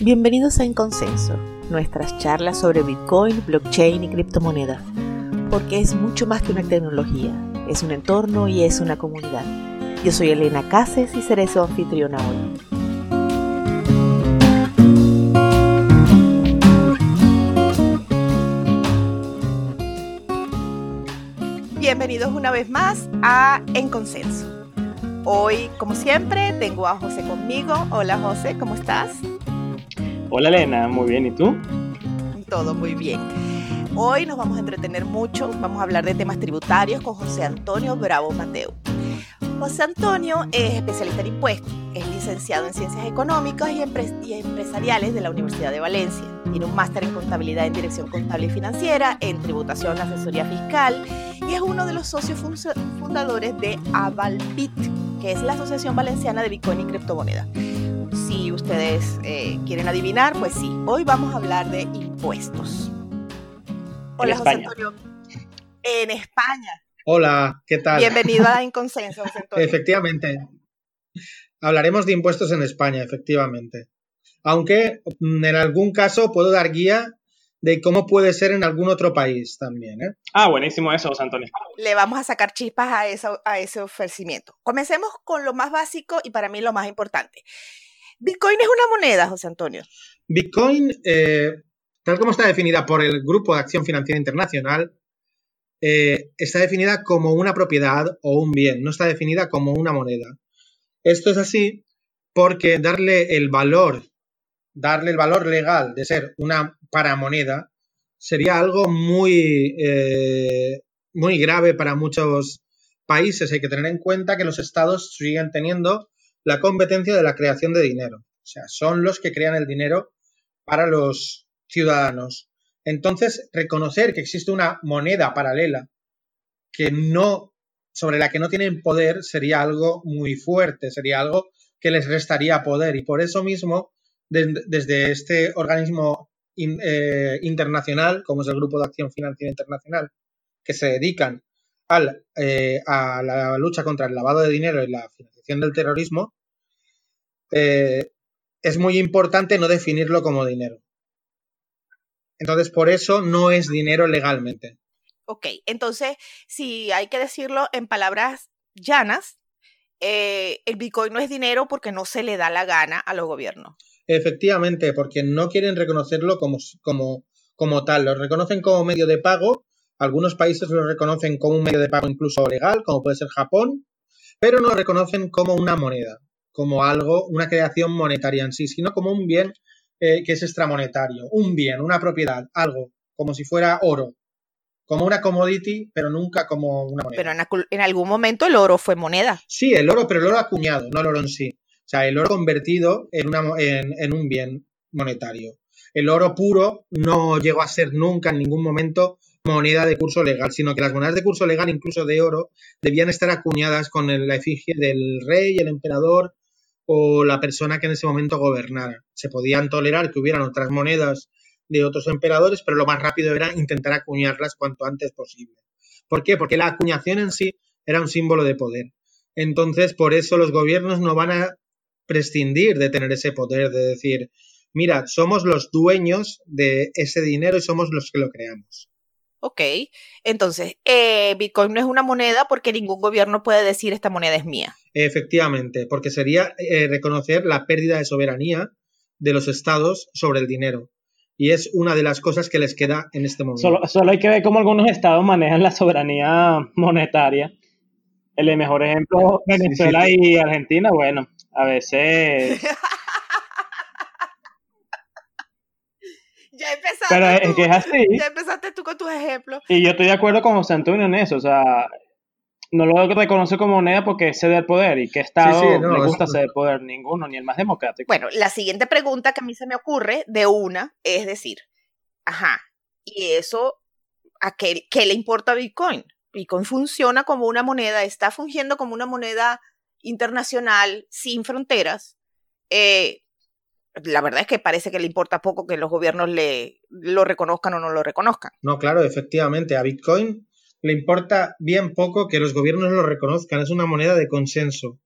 Bienvenidos a En Consenso, nuestras charlas sobre Bitcoin, blockchain y criptomonedas, porque es mucho más que una tecnología, es un entorno y es una comunidad. Yo soy Elena Cases y seré su anfitriona hoy. Bienvenidos una vez más a En Consenso. Hoy, como siempre, tengo a José conmigo. Hola José, ¿cómo estás? Hola Elena, muy bien, ¿y tú? Todo muy bien. Hoy nos vamos a entretener mucho, vamos a hablar de temas tributarios con José Antonio Bravo Mateo. José Antonio es especialista en impuestos, es licenciado en Ciencias Económicas y, Empresariales de la Universidad de Valencia. Tiene un máster en Contabilidad en Dirección Contable y Financiera, en Tributación Asesoría Fiscal y es uno de los socios fundadores de Avalbit, que es la Asociación Valenciana de Bitcoin y Criptomonedas si ustedes eh, quieren adivinar, pues sí, hoy vamos a hablar de impuestos. Hola, José Antonio. En España. Hola, ¿qué tal? Bienvenido a Inconsenso, José Antonio. efectivamente. Hablaremos de impuestos en España, efectivamente. Aunque mm, en algún caso puedo dar guía de cómo puede ser en algún otro país también. ¿eh? Ah, buenísimo eso, José Antonio. Le vamos a sacar chispas a, eso, a ese ofrecimiento. Comencemos con lo más básico y para mí lo más importante. Bitcoin es una moneda, José Antonio. Bitcoin, eh, tal como está definida por el Grupo de Acción Financiera Internacional, eh, está definida como una propiedad o un bien, no está definida como una moneda. Esto es así porque darle el valor, darle el valor legal de ser una paramoneda sería algo muy, eh, muy grave para muchos países. Hay que tener en cuenta que los estados siguen teniendo la competencia de la creación de dinero. O sea, son los que crean el dinero para los ciudadanos. Entonces, reconocer que existe una moneda paralela que no, sobre la que no tienen poder sería algo muy fuerte, sería algo que les restaría poder. Y por eso mismo, desde este organismo eh, internacional, como es el Grupo de Acción Financiera Internacional, que se dedican al, eh, a la lucha contra el lavado de dinero y la financiación del terrorismo, eh, es muy importante no definirlo como dinero. Entonces, por eso no es dinero legalmente. Ok, entonces, si hay que decirlo en palabras llanas, eh, el Bitcoin no es dinero porque no se le da la gana a los gobiernos. Efectivamente, porque no quieren reconocerlo como, como, como tal. Lo reconocen como medio de pago. Algunos países lo reconocen como un medio de pago incluso legal, como puede ser Japón, pero no lo reconocen como una moneda como algo, una creación monetaria en sí, sino como un bien eh, que es extramonetario, un bien, una propiedad, algo, como si fuera oro, como una commodity, pero nunca como una moneda. Pero en, algún momento el oro fue moneda. Sí, el oro, pero el oro acuñado, no el oro en sí. O sea, el oro convertido en, una, en un bien monetario. El oro puro no llegó a ser nunca en ningún momento moneda de curso legal, sino que las monedas de curso legal, incluso de oro, debían estar acuñadas con la efigie del rey, el emperador o la persona que en ese momento gobernara. Se podían tolerar que hubieran otras monedas de otros emperadores, pero lo más rápido era intentar acuñarlas cuanto antes posible. ¿Por qué? Porque la acuñación en sí era un símbolo de poder. Entonces, por eso los gobiernos no van a prescindir de tener ese poder, de decir, mira, somos los dueños de ese dinero y somos los que lo creamos. Ok, entonces, eh, Bitcoin no es una moneda porque ningún gobierno puede decir esta moneda es mía. Efectivamente, porque sería eh, reconocer la pérdida de soberanía de los estados sobre el dinero. Y es una de las cosas que les queda en este momento. Solo, hay que ver cómo algunos estados manejan la soberanía monetaria. El mejor ejemplo, Venezuela y Argentina, bueno, a veces Ya empezaste. Pero es que es así. Ya empezaste tú con tus ejemplos. Y yo estoy de acuerdo con José Antonio en eso. O sea, no lo reconoce como moneda porque es ceder poder. ¿Y qué Estado le gusta ceder poder? Ninguno, ni el más democrático. Bueno, la siguiente pregunta que a mí se me ocurre de una es decir, ajá, ¿y eso a qué, qué le importa a Bitcoin? Bitcoin funciona como una moneda, está fungiendo como una moneda internacional sin fronteras. Eh, la verdad es que parece que le importa poco que los gobiernos le lo reconozcan o no lo reconozcan. No, claro, efectivamente, a Bitcoin le importa bien poco que los gobiernos lo reconozcan, es una moneda de consenso.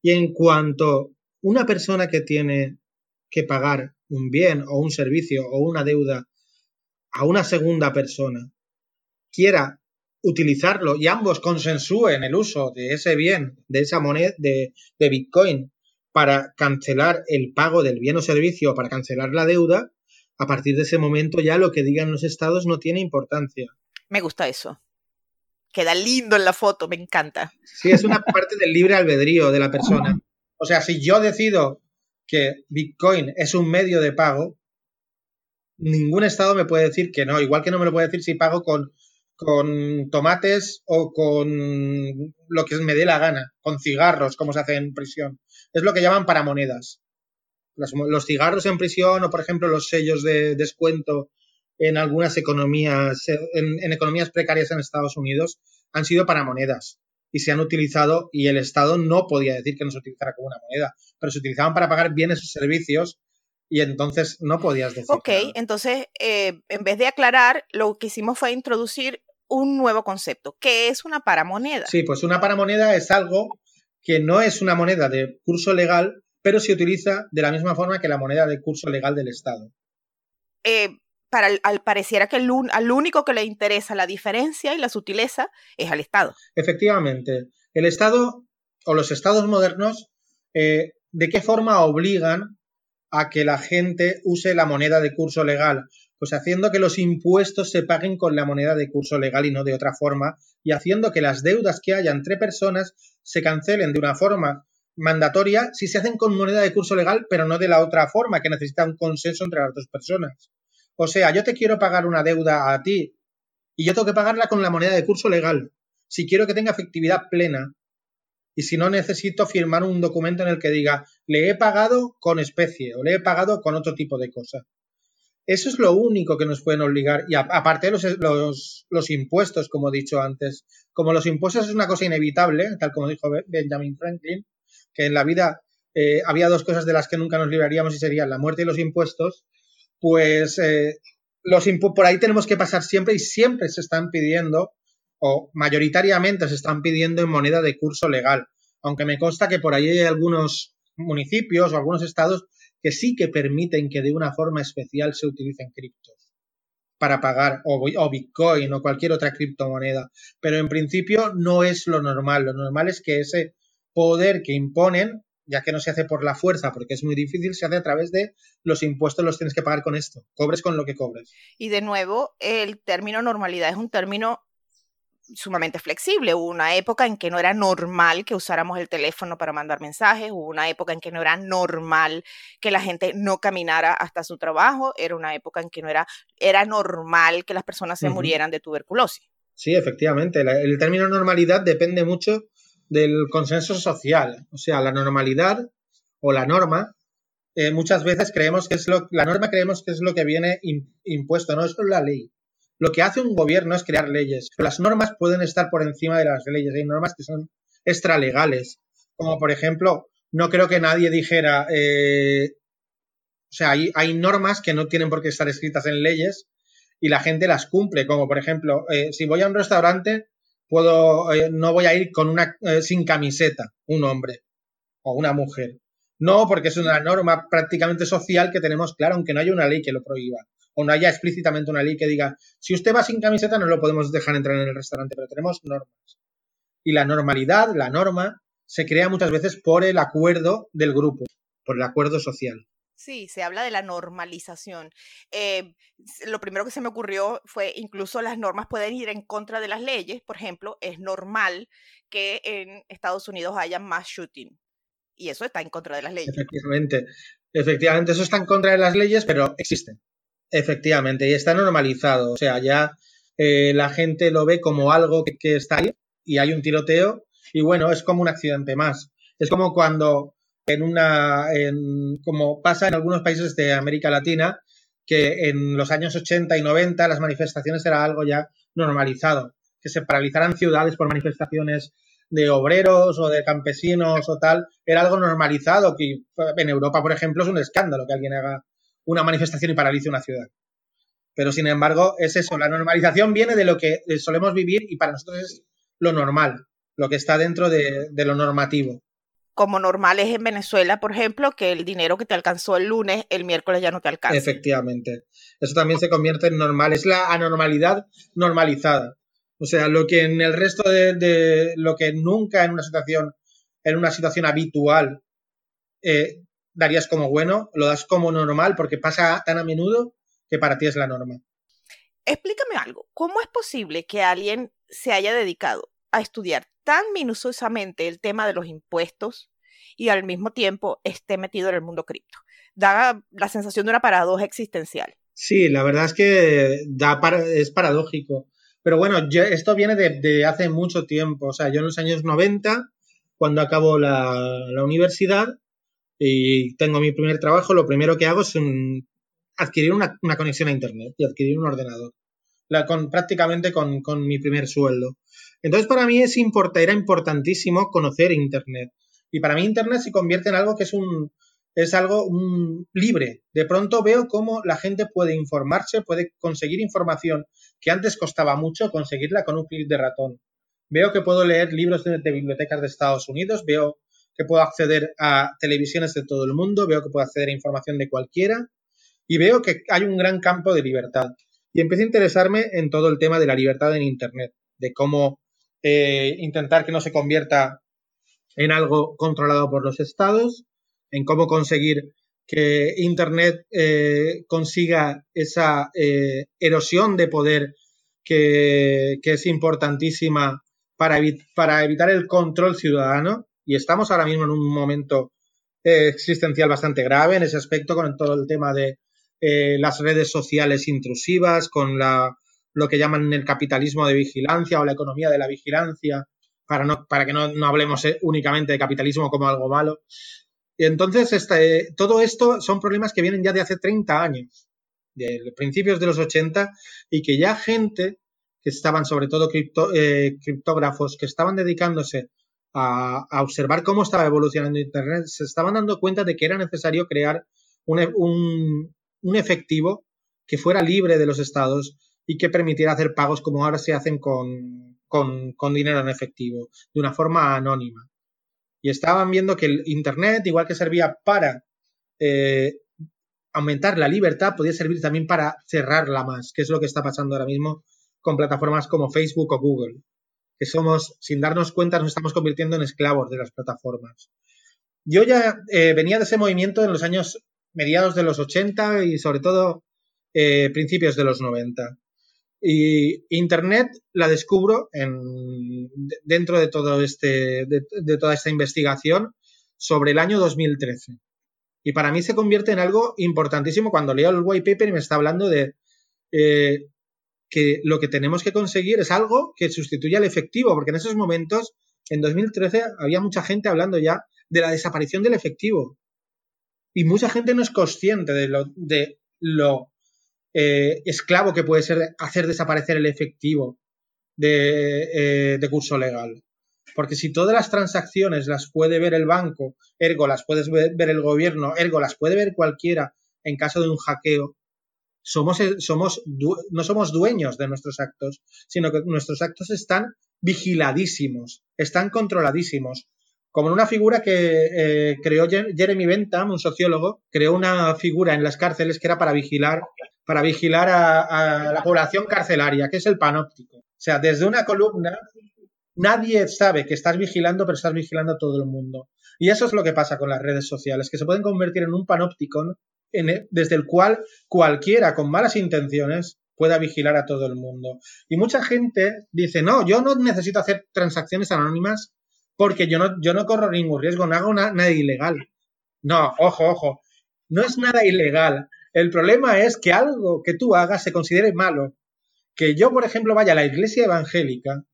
Y en cuanto una persona que tiene que pagar un bien o un servicio o una deuda a una segunda persona, quiera utilizarlo y ambos consensúen el uso de ese bien, de esa moneda, de, de Bitcoin, para cancelar el pago del bien o servicio o para cancelar la deuda, a partir de ese momento ya lo que digan los estados no tiene importancia. Me gusta eso. Queda lindo en la foto, me encanta. Sí, es una parte del libre albedrío de la persona. O sea, si yo decido que Bitcoin es un medio de pago, ningún estado me puede decir que no, igual que no me lo puede decir si pago con, con tomates o con lo que me dé la gana, con cigarros, como se hace en prisión. Es lo que llaman paramonedas. Los, los cigarros en prisión o, por ejemplo, los sellos de descuento en algunas economías, en, en economías precarias en Estados Unidos, han sido paramonedas y se han utilizado y el Estado no podía decir que no se utilizara como una moneda, pero se utilizaban para pagar bienes o servicios y entonces no podías decir. Ok, entonces eh, en vez de aclarar, lo que hicimos fue introducir un nuevo concepto, que es una paramoneda. Sí, pues una paramoneda es algo que no es una moneda de curso legal, pero se utiliza de la misma forma que la moneda de curso legal del Estado. Eh, para, al pareciera que el, al único que le interesa la diferencia y la sutileza es al Estado. Efectivamente. El Estado o los Estados modernos, eh, ¿de qué forma obligan a que la gente use la moneda de curso legal? Pues haciendo que los impuestos se paguen con la moneda de curso legal y no de otra forma, y haciendo que las deudas que haya entre personas se cancelen de una forma mandatoria si se hacen con moneda de curso legal, pero no de la otra forma, que necesita un consenso entre las dos personas. O sea, yo te quiero pagar una deuda a ti y yo tengo que pagarla con la moneda de curso legal. Si quiero que tenga efectividad plena y si no necesito firmar un documento en el que diga le he pagado con especie o le he pagado con otro tipo de cosa. Eso es lo único que nos pueden obligar. Y aparte los, los, los impuestos, como he dicho antes, como los impuestos es una cosa inevitable, tal como dijo Benjamin Franklin, que en la vida eh, había dos cosas de las que nunca nos libraríamos y serían la muerte y los impuestos, pues eh, los por ahí tenemos que pasar siempre y siempre se están pidiendo, o mayoritariamente se están pidiendo en moneda de curso legal. Aunque me consta que por ahí hay algunos municipios o algunos estados que sí que permiten que de una forma especial se utilicen criptos para pagar o, o, Bitcoin o cualquier otra criptomoneda. Pero en principio no es lo normal. Lo normal es que ese poder que imponen ya que no se hace por la fuerza, porque es muy difícil, se hace a través de los impuestos los tienes que pagar con esto, cobres con lo que cobres. Y de nuevo, el término normalidad es un término sumamente flexible. Hubo una época en que no era normal que usáramos el teléfono para mandar mensajes, hubo una época en que no era normal que la gente no caminara hasta su trabajo, era una época en que no era, era normal que las personas se murieran de tuberculosis. Sí, efectivamente. el término normalidad depende mucho del consenso social. O sea, la normalidad o la norma, eh, muchas veces creemos que es lo, la norma creemos que es lo que viene impuesto, no es la ley. Lo que hace un gobierno es crear leyes. Las normas pueden estar por encima de las leyes. Hay normas que son extralegales. Como por ejemplo, no creo que nadie dijera, eh, o sea, hay, hay, normas que no tienen por qué estar escritas en leyes y la gente las cumple. Como por ejemplo, eh, si voy a un restaurante, puedo, eh, no voy a ir con una, eh, sin camiseta, un hombre o una mujer. No, porque es una norma prácticamente social que tenemos claro, aunque no haya una ley que lo prohíba. O no haya explícitamente una ley que diga, si usted va sin camiseta no lo podemos dejar entrar en el restaurante, pero tenemos normas. Y la normalidad, la norma, se crea muchas veces por el acuerdo del grupo, por el acuerdo social. Sí, se habla de la normalización. Eh, lo primero que se me ocurrió fue incluso las normas pueden ir en contra de las leyes. Por ejemplo, es normal que en Estados Unidos haya más shooting. Y eso está en contra de las leyes. Efectivamente. Efectivamente, eso está en contra de las leyes, pero existe. Efectivamente, y está normalizado. O sea, ya eh, la gente lo ve como algo que, está ahí y hay un tiroteo y bueno, es como un accidente más. Es como cuando en una, en, como pasa en algunos países de América Latina, que en los años 80 y 90 las manifestaciones era algo ya normalizado, que se paralizaran ciudades por manifestaciones de obreros o de campesinos o tal, era algo normalizado, que en Europa, por ejemplo, es un escándalo que alguien haga una manifestación y paralice una ciudad. Pero, sin embargo, es eso, la normalización viene de lo que solemos vivir y para nosotros es lo normal, lo que está dentro de, de lo normativo. como normal es en Venezuela, por ejemplo, que el dinero que te alcanzó el lunes, el miércoles ya no te alcanza. Efectivamente. Eso también se convierte en normal. Es la anormalidad normalizada. O sea, lo que en el resto de, lo que nunca en una situación, en una situación habitual eh, darías como bueno, lo das como normal porque pasa tan a menudo que para ti es la norma. Explícame algo. ¿Cómo es posible que alguien se haya dedicado a estudiar tan minuciosamente el tema de los impuestos y al mismo tiempo esté metido en el mundo cripto. Da la sensación de una paradoja existencial. Sí, la verdad es que da es paradójico. Pero bueno, esto viene de, hace mucho tiempo. O sea, yo en los años 90, cuando acabo la, universidad y tengo mi primer trabajo, lo primero que hago es adquirir una, conexión a Internet y adquirir un ordenador. La, con, prácticamente con, mi primer sueldo. Entonces, para mí es era importantísimo conocer Internet. Y para mí Internet se convierte en algo que es un es algo libre. De pronto veo cómo la gente puede informarse, puede conseguir información que antes costaba mucho conseguirla con un clic de ratón. Veo que puedo leer libros de, de bibliotecas de Estados Unidos, veo que puedo acceder a televisiones de todo el mundo, veo que puedo acceder a información de cualquiera y veo que hay un gran campo de libertad. Y empecé a interesarme en todo el tema de la libertad en Internet, de cómo eh, intentar que no se convierta en algo controlado por los estados, en cómo conseguir que Internet eh, consiga esa eh, erosión de poder que, es importantísima para, para, evitar el control ciudadano. Y estamos ahora mismo en un momento existencial bastante grave en ese aspecto con todo el tema de las redes sociales intrusivas, con la lo que llaman el capitalismo de vigilancia o la economía de la vigilancia, para, no, para que no, hablemos eh, únicamente de capitalismo como algo malo. Y entonces, este, todo esto son problemas que vienen ya de hace 30 años, de principios de los 80, y que ya gente que estaban, sobre todo eh, criptógrafos, que estaban dedicándose a, observar cómo estaba evolucionando Internet, se estaban dando cuenta de que era necesario crear un, un efectivo que fuera libre de los estados y que permitiera hacer pagos como ahora se hacen con, con, dinero en efectivo, de una forma anónima. Y estaban viendo que el Internet, igual que servía para eh, aumentar la libertad, podía servir también para cerrarla más, que es lo que está pasando ahora mismo con plataformas como Facebook o Google, que somos, sin darnos cuenta, nos estamos convirtiendo en esclavos de las plataformas. Yo ya eh, venía de ese movimiento en los años mediados de los 80 y sobre todo eh, principios de los 90. Y Internet la descubro en, dentro de, todo este, de, toda esta investigación sobre el año 2013. Y para mí se convierte en algo importantísimo cuando leo el white paper y me está hablando de eh, que lo que tenemos que conseguir es algo que sustituya al efectivo, porque en esos momentos, en 2013, había mucha gente hablando ya de la desaparición del efectivo. Y mucha gente no es consciente de lo, de lo eh, esclavo que puede ser hacer desaparecer el efectivo de, eh, curso legal. Porque si todas las transacciones las puede ver el banco, ergo las puede ver, el gobierno, ergo las puede ver cualquiera en caso de un hackeo, somos, somos, no somos dueños de nuestros actos, sino que nuestros actos están vigiladísimos, están controladísimos. Como en una figura que eh, creó Jeremy Bentham, un sociólogo, creó una figura en las cárceles que era para vigilar para vigilar a, la población carcelaria, que es el panóptico. O sea, desde una columna, nadie sabe que estás vigilando, pero estás vigilando a todo el mundo. Y eso es lo que pasa con las redes sociales, que se pueden convertir en un panóptico desde el cual cualquiera con malas intenciones pueda vigilar a todo el mundo. Y mucha gente dice, no, yo no necesito hacer transacciones anónimas porque yo no, yo no corro ningún riesgo, no hago nada ilegal. No, ojo, ojo, no es nada ilegal. El problema es que algo que tú hagas se considere malo. Que yo, por ejemplo, vaya a la iglesia evangélica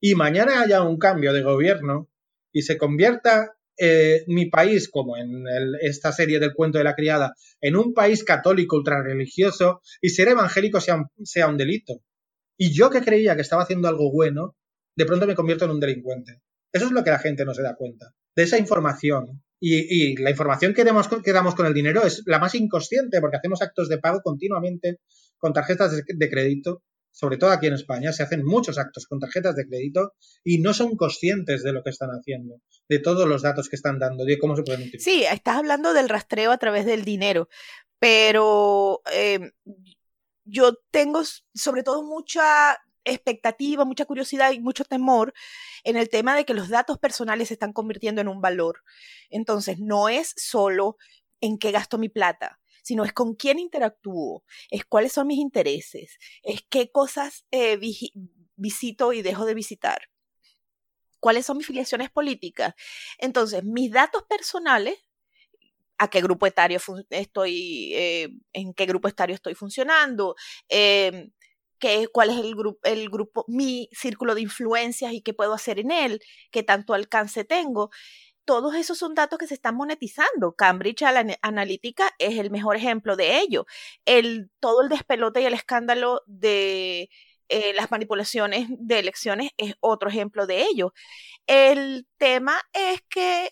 y mañana haya un cambio de gobierno y se convierta eh, mi país, como en esta serie del cuento de la criada, en un país católico ultrarreligioso y ser evangélico sea sea un delito. Y yo que creía que estaba haciendo algo bueno, de pronto me convierto en un delincuente. Eso es lo que la gente no se da cuenta. De esa información y, la información que damos, que damos con el dinero es la más inconsciente porque hacemos actos de pago continuamente con tarjetas de, crédito sobre todo aquí en España, se hacen muchos actos con tarjetas de crédito y no son conscientes de lo que están haciendo, de todos los datos que están dando, de cómo se pueden utilizar. Sí, estás hablando del rastreo a través del dinero, pero eh, yo tengo sobre todo mucha expectativa, mucha curiosidad y mucho temor en el tema de que los datos personales se están convirtiendo en un valor. Entonces, no es solo en qué gasto mi plata, sino es con quién interactúo, es cuáles son mis intereses, es qué cosas eh, visito y dejo de visitar, cuáles son mis filiaciones políticas. Entonces, mis datos personales, a qué grupo etario estoy, eh, en qué grupo etario estoy funcionando, eh, qué, cuál es el, grupo, el grupo, mi círculo de influencias y qué puedo hacer en él, qué tanto alcance tengo todos esos son datos que se están monetizando. Cambridge Analytica es el mejor ejemplo de ello. El, todo el despelote y el escándalo de eh, las manipulaciones de elecciones es otro ejemplo de ello. El tema es que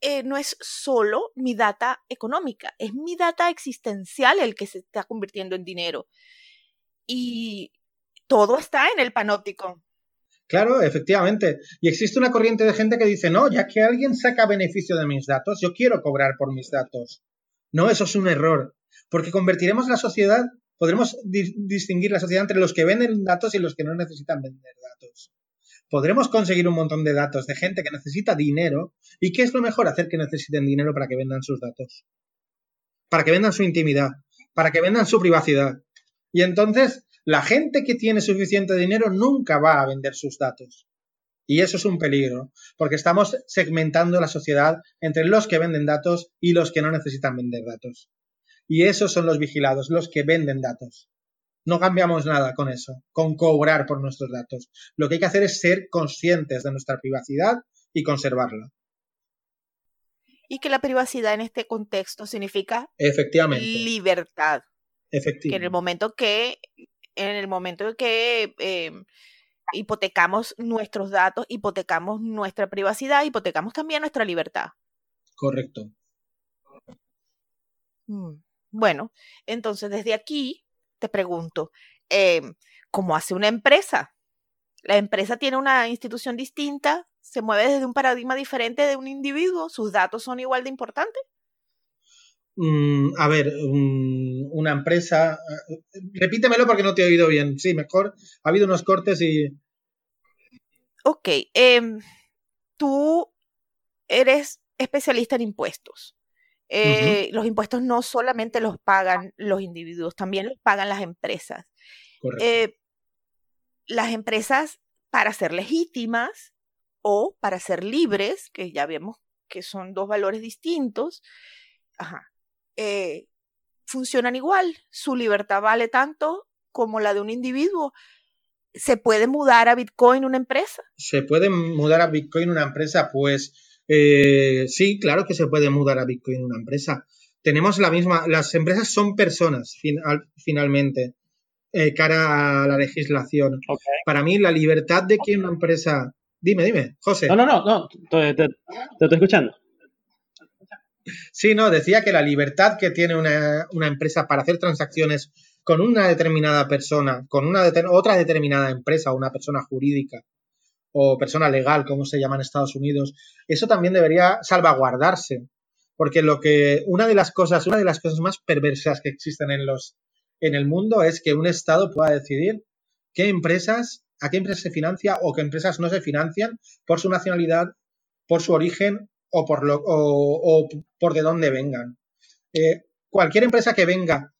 eh, no es solo mi data económica, es mi data existencial el que se está convirtiendo en dinero. Y todo está en el panóptico. Claro, efectivamente. Y existe una corriente de gente que dice, no, ya que alguien saca beneficio de mis datos, yo quiero cobrar por mis datos. No, eso es un error, porque convertiremos la sociedad, podremos distinguir la sociedad entre los que venden datos y los que no necesitan vender datos. Podremos conseguir un montón de datos de gente que necesita dinero. ¿Y qué es lo mejor? Hacer que necesiten dinero para que vendan sus datos. Para que vendan su intimidad. Para que vendan su privacidad. Y entonces la gente que tiene suficiente dinero nunca va a vender sus datos. Y eso es un peligro, porque estamos segmentando la sociedad entre los que venden datos y los que no necesitan vender datos. Y esos son los vigilados, los que venden datos. No cambiamos nada con eso, con cobrar por nuestros datos. Lo que hay que hacer es ser conscientes de nuestra privacidad y conservarla. Y que la privacidad en este contexto significa Efectivamente. libertad. Efectivamente. Que en el momento que en el momento en que em, hipotecamos nuestros datos, hipotecamos nuestra privacidad, hipotecamos también nuestra libertad. Correcto. Mm, bueno, entonces desde aquí te pregunto, em, ¿cómo hace una empresa? La empresa tiene una institución distinta, se mueve desde un paradigma diferente de un individuo, sus datos son igual de importantes. Mm, a ver, una empresa. Eh, repítemelo porque no te he oído bien. Sí, mejor. Ha habido unos cortes y. Ok. Em, tú eres especialista en impuestos. Eh, los impuestos no solamente los pagan los individuos, también los pagan las empresas. Correcto. Eh, las empresas, para ser legítimas o para ser libres, que ya vemos que son dos valores distintos, ajá, eh, funcionan igual. Su libertad vale tanto como la de un individuo. ¿Se puede mudar a Bitcoin una empresa? ¿Se puede mudar a Bitcoin una empresa? Pues eh, sí, claro que se puede mudar a Bitcoin una empresa. Tenemos la misma, las empresas son personas finalmente, eh, cara a la legislación. Para mí la libertad de que una empresa... Dime, dime, José. No, no, no, no te estoy escuchando. Sí, no, decía que la libertad que tiene una, empresa para hacer transacciones con una determinada persona, con una otra determinada empresa una persona jurídica o persona legal, como se llama en Estados Unidos, eso también debería salvaguardarse. Porque lo que, una de las cosas, una de las cosas más perversas que existen en los, en el mundo es que un Estado pueda decidir qué empresas, a qué empresas se financia o qué empresas no se financian por su nacionalidad, por su origen o por, lo, o, por de dónde vengan. Eh, cualquier empresa que venga,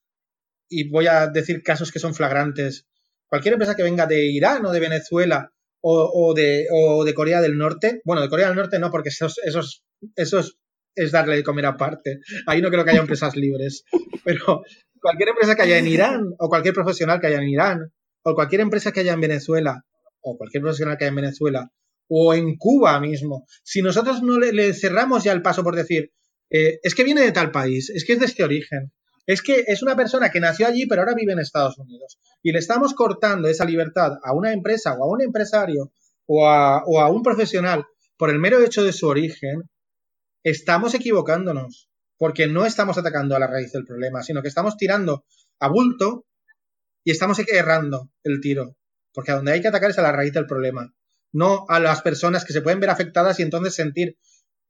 y voy a decir casos que son flagrantes, cualquier empresa que venga de Irán o de Venezuela o, de, o de Corea del Norte, bueno, de Corea del Norte no, porque esos, esos, esos es darle de comer aparte. Ahí no creo que haya empresas libres. Pero cualquier empresa que haya en Irán, o cualquier profesional que haya en Irán, o cualquier empresa que haya en Venezuela, o cualquier profesional que haya en Venezuela, o en Cuba mismo. Si nosotros no le, cerramos ya el paso por decir, eh, es que viene de tal país, es que es de este origen, es que es una persona que nació allí pero ahora vive en Estados Unidos y le estamos cortando esa libertad a una empresa o a un empresario o a, o a un profesional por el mero hecho de su origen, estamos equivocándonos porque no estamos atacando a la raíz del problema, sino que estamos tirando a bulto Y estamos errando el tiro, porque a donde hay que atacar es a la raíz del problema, no a las personas que se pueden ver afectadas y entonces sentir,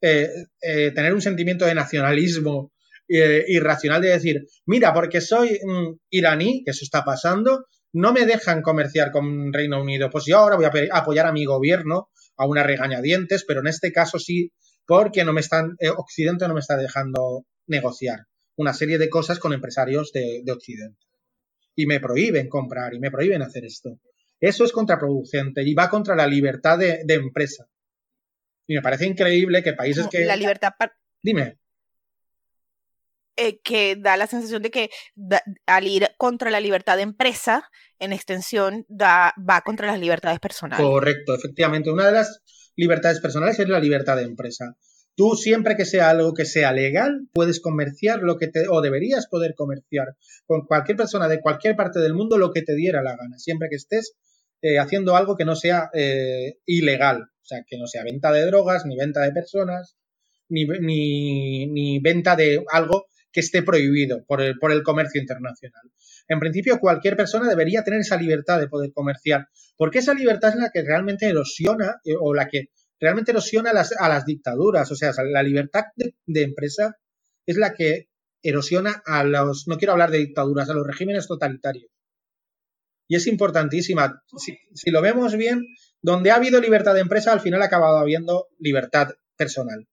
eh, eh, tener un sentimiento de nacionalismo eh, irracional de decir, mira, porque soy mm, iraní, que eso está pasando, no me dejan comerciar con Reino Unido. Pues yo ahora voy a apoyar a mi gobierno, a una regañadientes, pero en este caso sí, porque no me están, eh, Occidente no me está dejando negociar una serie de cosas con empresarios de, Occidente. Y me prohíben comprar y me prohíben hacer esto. Eso es contraproducente y va contra la libertad de, empresa. Y me parece increíble que países que... La libertad... Dime. Eh, que da la sensación de que al ir contra la libertad de empresa, en extensión, da, va contra las libertades personales. Correcto, efectivamente. Una de las libertades personales es la libertad de empresa. Tú siempre que sea algo que sea legal, puedes comerciar lo que te, o deberías poder comerciar con cualquier persona de cualquier parte del mundo lo que te diera la gana, siempre que estés eh, haciendo algo que no sea eh, ilegal, o sea, que no sea venta de drogas, ni venta de personas, ni, ni, venta de algo que esté prohibido por el, por el comercio internacional. En principio, cualquier persona debería tener esa libertad de poder comerciar, porque esa libertad es la que realmente erosiona eh, o la que realmente erosiona a las, a las dictaduras. O sea, la libertad de, empresa es la que erosiona a los, no quiero hablar de dictaduras, a los regímenes totalitarios. Y es importantísima. Si, lo vemos bien, donde ha habido libertad de empresa, al final ha acabado habiendo libertad personal.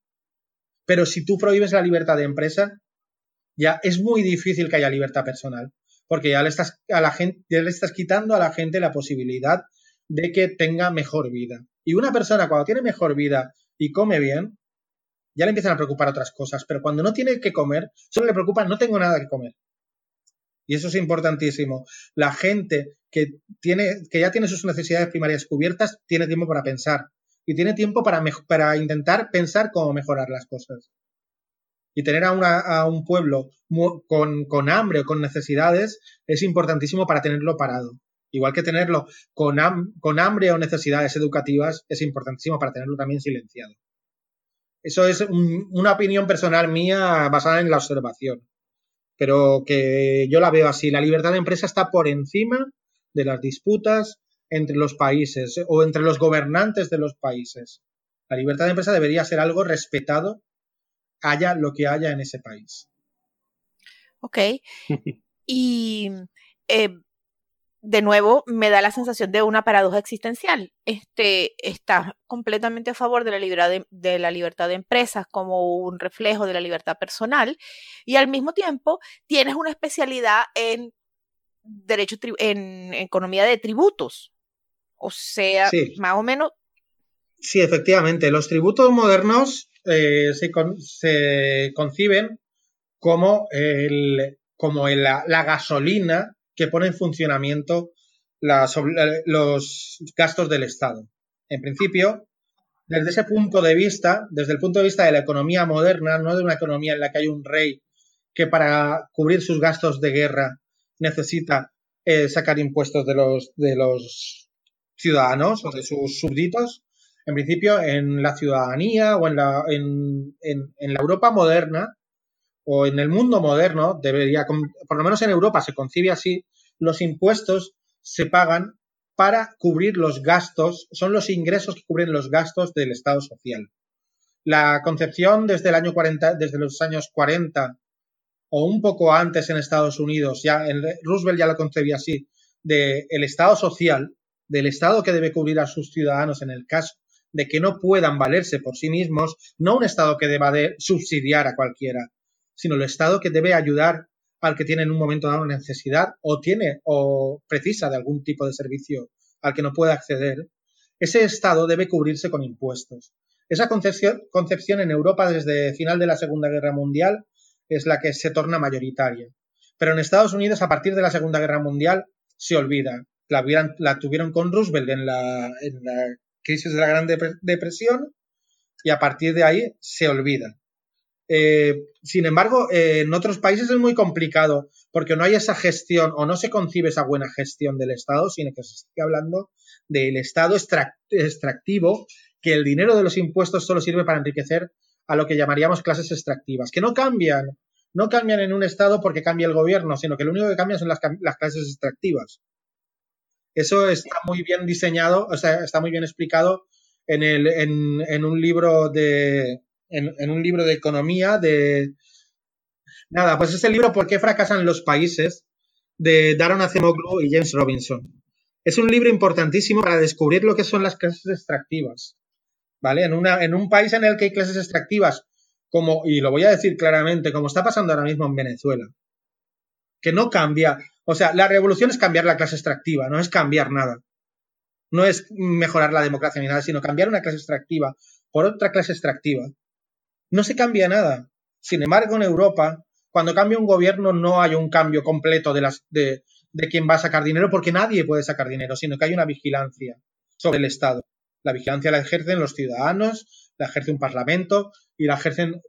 Pero si tú prohíbes la libertad de empresa, ya es muy difícil que haya libertad personal, porque ya le estás a la gente, ya le estás quitando a la gente la posibilidad de que tenga mejor vida. Y una persona cuando tiene mejor vida y come bien, ya le empiezan a preocupar otras cosas, pero cuando no tiene que comer, solo le preocupa no tengo nada que comer. Y eso es importantísimo. La gente que tiene que ya tiene sus necesidades primarias cubiertas tiene tiempo para pensar y tiene tiempo para, para intentar pensar cómo mejorar las cosas y tener a, un pueblo con, hambre o con necesidades es importantísimo para tenerlo parado. Igual que tenerlo con, con hambre o necesidades educativas es importantísimo para tenerlo también silenciado. Eso es una opinión personal mía basada en la observación, pero que yo la veo así. La libertad de empresa está por encima de las disputas entre los países o entre los gobernantes de los países. La libertad de empresa debería ser algo respetado haya lo que haya en ese país. Ok. y eh, de nuevo me da la sensación de una paradoja existencial. Este, está completamente a favor de la, libertad de, la libertad de empresas como un reflejo de la libertad personal y al mismo tiempo tienes una especialidad en derecho en economía de tributos. O sea, más o menos. Sí, efectivamente. Los tributos modernos eh, se, se, conciben como, el, como la, gasolina que pone en funcionamiento los gastos del Estado. En principio, desde ese punto de vista, desde el punto de vista de la economía moderna, no de una economía en la que hay un rey que para cubrir sus gastos de guerra necesita eh, sacar impuestos de los, ciudadanos o de sus súbditos, en principio, en la ciudadanía o en la, en, en, la Europa moderna o en el mundo moderno, debería, por lo menos en Europa se concibe así, los impuestos se pagan para cubrir los gastos, son los ingresos que cubren los gastos del Estado social. La concepción desde el año 40, desde los años 40 o un poco antes en Estados Unidos, ya en Roosevelt ya lo concebía así, del el Estado social, del Estado que debe cubrir a sus ciudadanos en el caso de que no puedan valerse por sí mismos, no un Estado que deba de subsidiar a cualquiera, sino el Estado que debe ayudar al que tiene en un momento dado necesidad o tiene o precisa de algún tipo de servicio al que no puede acceder, ese Estado debe cubrirse con impuestos. Esa concepción, en Europa desde el final de la Segunda Guerra Mundial es la que se torna mayoritaria. Pero en Estados Unidos, a partir de la Segunda Guerra Mundial, se olvida. La, la tuvieron con Roosevelt en la, en la crisis de la Gran Depresión y a partir de ahí se olvida. Eh, sin embargo, eh, en otros países es muy complicado porque no hay esa gestión o no se concibe esa buena gestión del Estado, sino que se sigue hablando del Estado extractivo, que el dinero de los impuestos solo sirve para enriquecer a lo que llamaríamos clases extractivas, que no cambian no cambian en un Estado porque cambia el gobierno, sino que lo único que cambian son las, clases extractivas. Eso está muy bien diseñado, o sea, está muy bien explicado en, un libro de en, un libro de economía de nada, pues es el libro ¿Por qué fracasan los países? de Daron Acemoglu y James Robinson. Es un libro importantísimo para descubrir lo que son las clases extractivas. ¿Vale? En, una, en un país en el que hay clases extractivas como, y lo voy a decir claramente, como está pasando ahora mismo en Venezuela, que no cambia, o sea, la revolución es cambiar la clase extractiva, no es cambiar nada. No es mejorar la democracia ni nada, sino cambiar una clase extractiva por otra clase extractiva. No se cambia nada. Sin embargo, en Europa, cuando cambia un gobierno, no hay un cambio completo de, las, de, quién va a sacar dinero, porque nadie puede sacar dinero, sino que hay una vigilancia sobre el Estado. La vigilancia la ejercen los ciudadanos, la ejerce un parlamento y la ejercen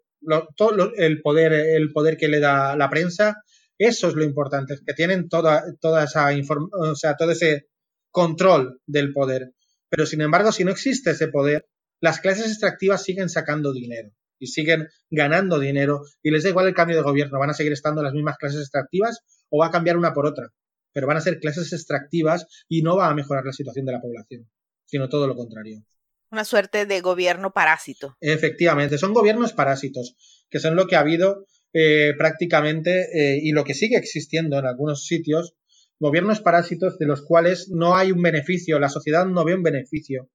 todo el poder, el poder que le da la prensa. Eso es lo importante, que tienen toda, toda esa o sea, todo ese control del poder. Pero sin embargo, si no existe ese poder, las clases extractivas siguen sacando dinero y siguen ganando dinero y les da igual el cambio de gobierno, van a seguir estando las mismas clases extractivas o va a cambiar una por otra, pero van a ser clases extractivas y no va a mejorar la situación de la población, sino todo lo contrario. Una suerte de gobierno parásito. Efectivamente, son gobiernos parásitos, que son lo que ha habido eh, prácticamente eh, y lo que sigue existiendo en algunos sitios, gobiernos parásitos de los cuales no hay un beneficio, la sociedad no ve un beneficio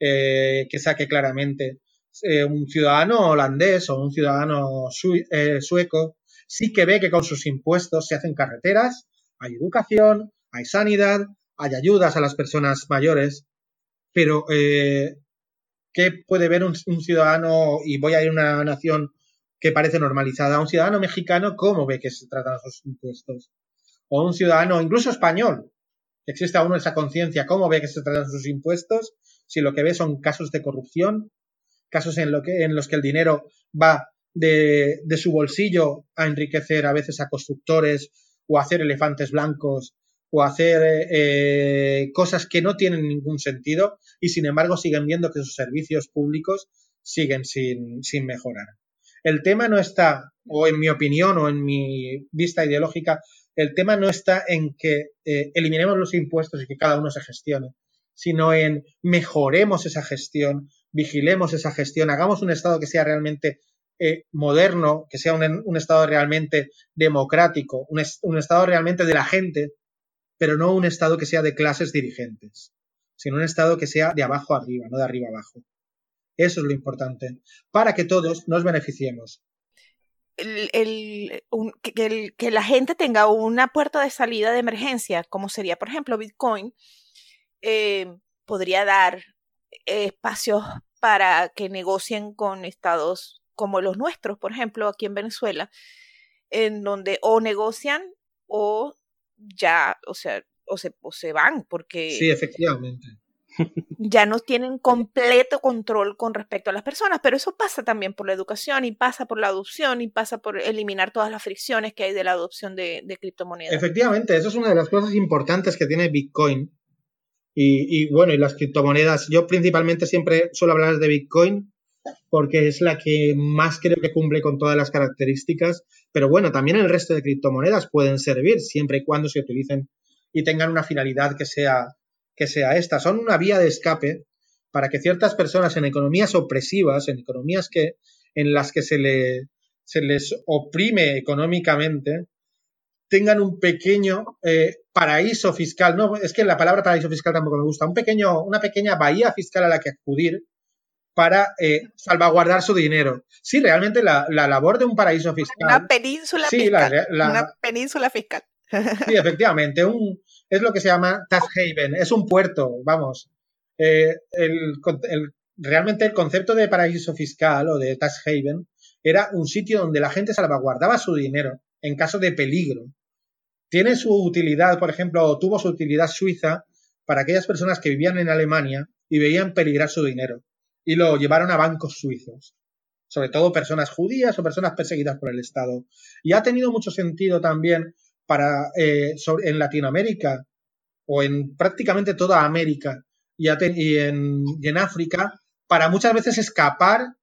eh, que saque claramente. Un ciudadano holandés o un ciudadano sueco sí que ve que con sus impuestos se hacen carreteras, hay educación, hay sanidad, hay ayudas a las personas mayores, pero ¿Qué puede ver un, ciudadano, y voy a ir a una nación que parece normalizada, un ciudadano mexicano, cómo ve que se tratan sus impuestos? O un ciudadano, incluso español, existe aún esa conciencia, cómo ve que se tratan sus impuestos, si lo que ve son casos de corrupción, casos en, lo que, en los que el dinero va de, de su bolsillo a enriquecer a veces a constructores o a hacer elefantes blancos o hacer eh, cosas que no tienen ningún sentido y sin embargo siguen viendo que sus servicios públicos siguen sin, sin mejorar. El tema no está, o en mi opinión o en mi vista ideológica, el tema no está en que eh, eliminemos los impuestos y que cada uno se gestione, sino en mejoremos esa gestión, vigilemos esa gestión, hagamos un Estado que sea realmente eh, moderno, que sea un, Estado realmente democrático, un, Estado realmente de la gente, pero no un Estado que sea de clases dirigentes, sino un Estado que sea de abajo arriba, no de arriba abajo. Eso es lo importante, para que todos nos beneficiemos. Que, la gente tenga una puerta de salida de emergencia, como sería, por ejemplo, Bitcoin, eh, podría dar espacios para que negocien con estados como los nuestros, por ejemplo, aquí en Venezuela, en donde o negocian o ya, o sea, o se, o se van, porque... Sí, efectivamente. Ya no tienen completo control con respecto a las personas, pero eso pasa también por la educación y pasa por la adopción y pasa por eliminar todas las fricciones que hay de la adopción de, de criptomonedas. Efectivamente, eso es una de las cosas importantes que tiene Bitcoin. Y, y bueno, y las criptomonedas, yo principalmente siempre suelo hablar de Bitcoin porque es la que más creo que cumple con todas las características. Pero bueno, también el resto de criptomonedas pueden servir siempre y cuando se utilicen y tengan una finalidad que sea, que sea esta. Son una vía de escape para que ciertas personas en economías opresivas, en economías que, en las que se, le, se les oprime económicamente, tengan un pequeño eh, paraíso fiscal. No, es que la palabra paraíso fiscal tampoco me gusta. Un pequeño, una pequeña bahía fiscal a la que acudir para eh, salvaguardar su dinero. Sí, realmente la, labor de un paraíso fiscal. Una península fiscal. una península fiscal. Sí, efectivamente. Un, es lo que se llama tax haven. Es un puerto, vamos. Eh, realmente el concepto de paraíso fiscal o de tax haven era un sitio donde la gente salvaguardaba su dinero en caso de peligro. Tiene su utilidad, por ejemplo, tuvo su utilidad suiza para aquellas personas que vivían en Alemania y veían peligrar su dinero y lo llevaron a bancos suizos, sobre todo personas judías o personas perseguidas por el Estado. Y ha tenido mucho sentido también para eh, en Latinoamérica o en prácticamente toda América y, en, en África para muchas veces escapar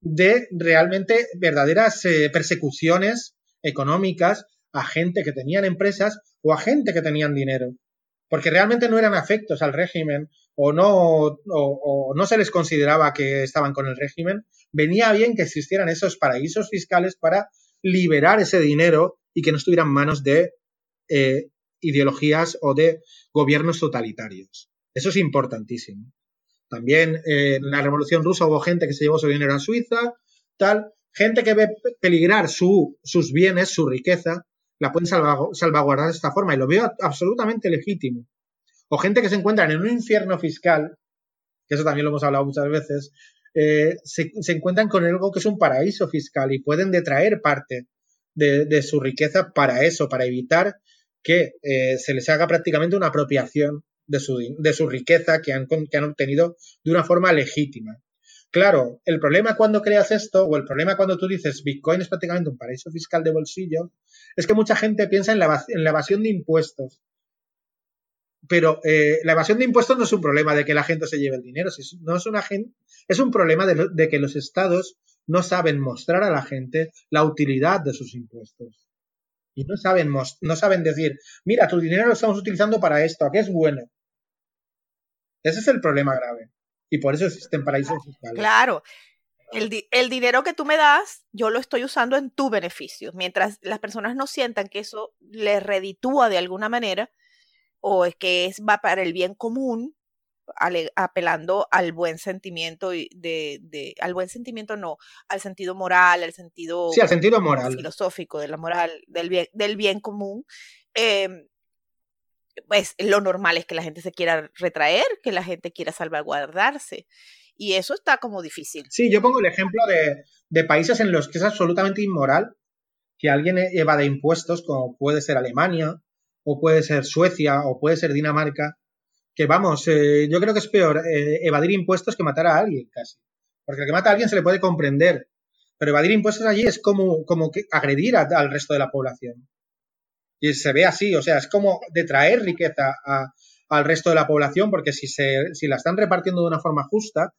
de realmente verdaderas eh, persecuciones económicas a gente que tenían empresas o a gente que tenían dinero. Porque realmente no eran afectos al régimen o no, o, no se les consideraba que estaban con el régimen. Venía bien que existieran esos paraísos fiscales para liberar ese dinero y que no estuviera en manos de eh, ideologías o de gobiernos totalitarios. Eso es importantísimo. También eh, en la Revolución Rusa hubo gente que se llevó su dinero a Suiza, tal. Gente que ve peligrar su, sus bienes, su riqueza, la pueden salvaguardar de esta forma y lo veo absolutamente legítimo. O gente que se encuentra en un infierno fiscal, que eso también lo hemos hablado muchas veces, eh, se, encuentran con algo que es un paraíso fiscal y pueden detraer parte de, su riqueza para eso, para evitar que eh, se les haga prácticamente una apropiación de su, de su riqueza que han, que han obtenido de una forma legítima. Claro, el problema cuando creas esto, o el problema cuando tú dices Bitcoin es prácticamente un paraíso fiscal de bolsillo, es que mucha gente piensa en la, evasión de impuestos. Pero eh, la evasión de impuestos no es un problema de que la gente se lleve el dinero, no es, una, es un problema de, de que los estados no saben mostrar a la gente la utilidad de sus impuestos. Y no saben, no saben decir, mira, tu dinero lo estamos utilizando para esto, ¿a qué es bueno? Ese es el problema grave. Y por eso existen paraísos fiscales. Claro. El, el, dinero que tú me das, yo lo estoy usando en tu beneficio. Mientras las personas no sientan que eso les reditúa de alguna manera, o es que es, va para el bien común, apelando al buen sentimiento de, de, al buen sentimiento no, al sentido moral, al sentido, sí, al sentido moral. filosófico de la moral, del bien, del bien común, eh, pues lo normal es que la gente se quiera retraer, que la gente quiera salvaguardarse. Y eso está como difícil. Sí, yo pongo el ejemplo de, de países en los que es absolutamente inmoral que alguien e, evade impuestos, como puede ser Alemania, o puede ser Suecia, o puede ser Dinamarca, que vamos, eh, yo creo que es peor eh, evadir impuestos que matar a alguien casi. Porque el que mata a alguien se le puede comprender, pero evadir impuestos allí es como, como que agredir al resto de la población. Y se ve así, o sea, es como de traer riqueza al resto de la población, porque si, se, si la están repartiendo de una forma justa,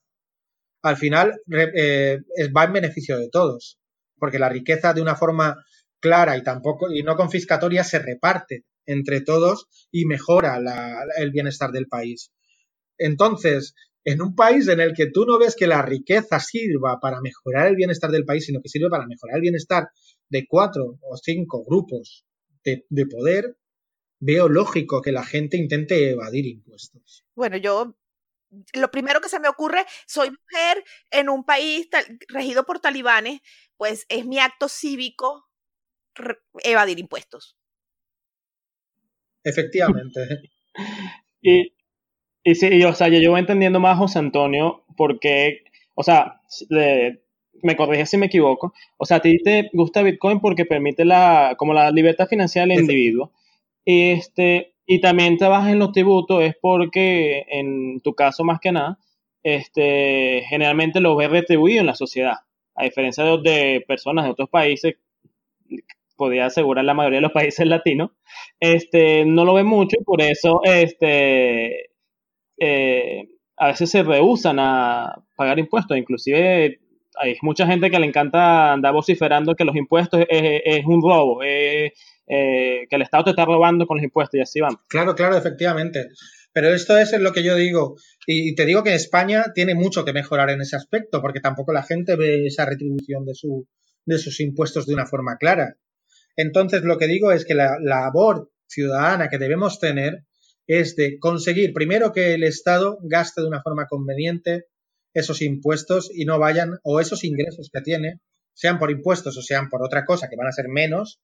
al final eh, va en beneficio de todos, porque la riqueza de una forma clara y tampoco y no confiscatoria se reparte entre todos y mejora el bienestar del país. Entonces, en un país en el que tú no ves que la riqueza sirva para mejorar el bienestar del país, sino que sirve para mejorar el bienestar de cuatro o cinco grupos de, poder, veo lógico que la gente intente evadir impuestos. Bueno, yo lo primero que se me ocurre, soy mujer en un país regido por talibanes, pues es mi acto cívico evadir impuestos. Efectivamente. y, y sí, o sea, yo, voy entendiendo más José Antonio porque, o sea, me corrige si me equivoco, o sea, a ti te gusta Bitcoin porque permite la, como la libertad financiera del individuo. Y, este, y también trabajas en los tributos es porque, en tu caso más que nada, este, generalmente lo ves retribuido en la sociedad. A diferencia de, de personas de otros países podría asegurar la mayoría de los países latinos, este, no lo ven mucho y por eso este, eh, a veces se rehusan a pagar impuestos. Inclusive hay mucha gente que le encanta andar vociferando que los impuestos es, un robo, eh, que el Estado te está robando con los impuestos y así van. Claro, claro, efectivamente. Pero esto es lo que yo digo. Y te digo que España tiene mucho que mejorar en ese aspecto, porque tampoco la gente ve esa retribución de, su, de sus impuestos de una forma clara. Entonces, lo que digo es que la, labor ciudadana que debemos tener es de conseguir primero que el Estado gaste de una forma conveniente esos impuestos y no vayan, o esos ingresos que tiene, sean por impuestos o sean por otra cosa, que van a ser menos,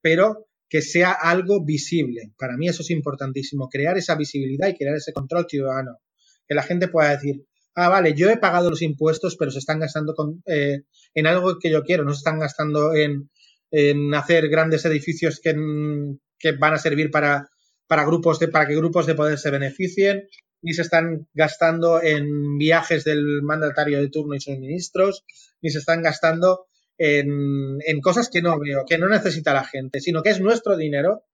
pero que sea algo visible. Para mí eso es importantísimo, crear esa visibilidad y crear ese control ciudadano. Que la gente pueda decir, ah, vale, yo he pagado los impuestos, pero se están gastando con, eh, en algo que yo quiero, no se están gastando en, en hacer grandes edificios que, que van a servir para, para, grupos de, para que grupos de poder se beneficien, ni se están gastando en viajes del mandatario de turno y sus ministros, ni se están gastando en, en cosas que no veo, que no necesita la gente, sino que es nuestro dinero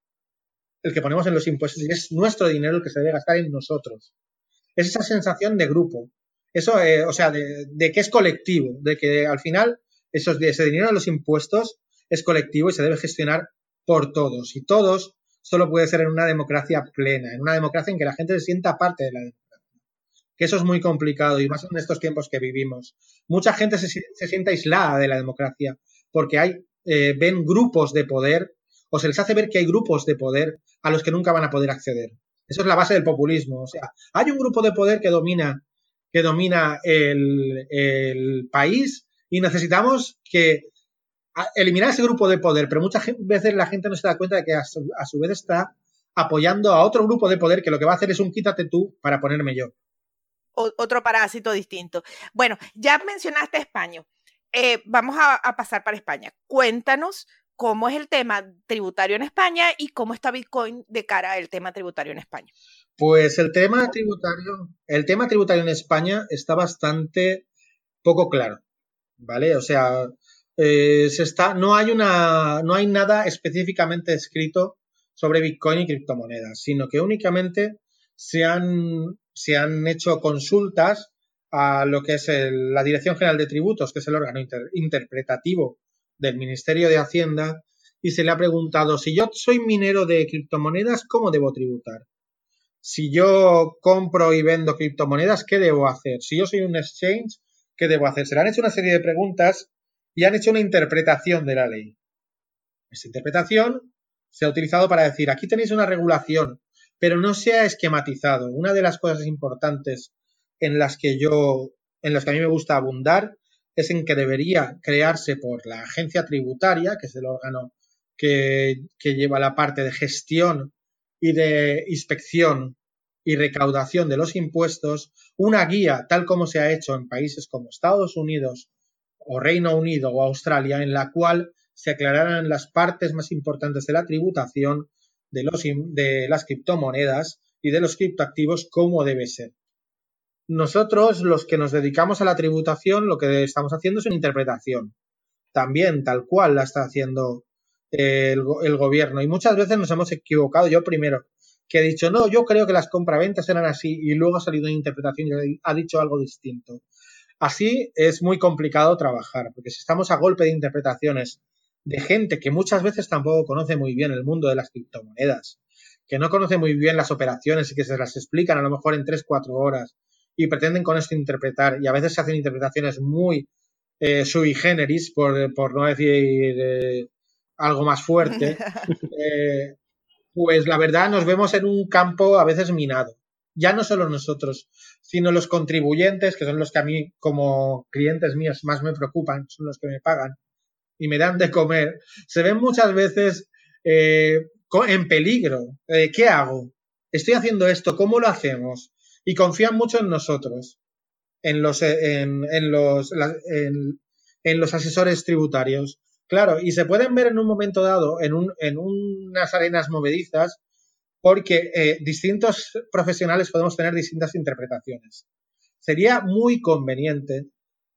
el que ponemos en los impuestos y es nuestro dinero el que se debe gastar en nosotros. Es esa sensación de grupo. Eso, eh, o sea, de, de, que es colectivo, de que al final esos, ese dinero de los impuestos es colectivo y se debe gestionar por todos. Y todos solo puede ser en una democracia plena, en una democracia en que la gente se sienta parte de la democracia. Que eso es muy complicado y más en estos tiempos que vivimos. Mucha gente se, siente aislada de la democracia porque hay, eh, ven grupos de poder o se les hace ver que hay grupos de poder a los que nunca van a poder acceder. Eso es la base del populismo. O sea, hay un grupo de poder que domina, que domina el, el país y necesitamos que eliminar ese grupo de poder, pero muchas veces la gente no se da cuenta de que a su, vez está apoyando a otro grupo de poder que lo que va a hacer es un quítate tú para ponerme yo. otro parásito distinto. Bueno, ya mencionaste España. Eh, vamos a, a, pasar para España. Cuéntanos cómo es el tema tributario en España y cómo está Bitcoin de cara al tema tributario en España. Pues el tema tributario, el tema tributario en España está bastante poco claro, ¿vale? O sea, eh, se está, no hay una, no hay nada específicamente escrito sobre Bitcoin y criptomonedas, sino que únicamente se han, se han hecho consultas a lo que es la Dirección General de Tributos, que es el órgano interpretativo del Ministerio de Hacienda, y se le ha preguntado, si yo soy minero de criptomonedas, ¿cómo debo tributar? Si yo compro y vendo criptomonedas, ¿qué debo hacer? Si yo soy un exchange, ¿qué debo hacer? Se le han hecho una serie de preguntas y han hecho una interpretación de la ley. Esa interpretación se ha utilizado para decir, aquí tenéis una regulación, pero no se ha esquematizado. Una de las cosas importantes en las que yo, en las que a mí me gusta abundar, es en que debería crearse por la agencia tributaria, que es el órgano que, que lleva la parte de gestión y de inspección y recaudación de los impuestos, una guía tal como se ha hecho en países como Estados Unidos o Reino Unido o Australia, en la cual se aclararan las partes más importantes de la tributación de, los, de las criptomonedas y de los criptoactivos como debe ser. Nosotros, los que nos dedicamos a la tributación, lo que estamos haciendo es una interpretación. También, tal cual la está haciendo el, el gobierno. Y muchas veces nos hemos equivocado. Yo primero, que he dicho, no, yo creo que las compraventas eran así y luego ha salido una interpretación y ha dicho algo distinto. Así es muy complicado trabajar, porque si estamos a golpe de interpretaciones de gente que muchas veces tampoco conoce muy bien el mundo de las criptomonedas, que no conoce muy bien las operaciones y que se las explican a lo mejor en 3-4 horas y pretenden con esto interpretar, y a veces se hacen interpretaciones muy eh, sui generis, por, por no decir eh, algo más fuerte, eh, pues la verdad nos vemos en un campo a veces minado ya no solo nosotros, sino los contribuyentes, que son los que a mí como clientes míos más me preocupan, son los que me pagan y me dan de comer, se ven muchas veces eh, en peligro. Eh, ¿Qué hago? Estoy haciendo esto, ¿cómo lo hacemos? Y confían mucho en nosotros, en los, en, los, en, en los asesores tributarios. Claro, y se pueden ver en un momento dado en, un, en unas arenas movedizas porque eh, distintos profesionales podemos tener distintas interpretaciones. Sería muy conveniente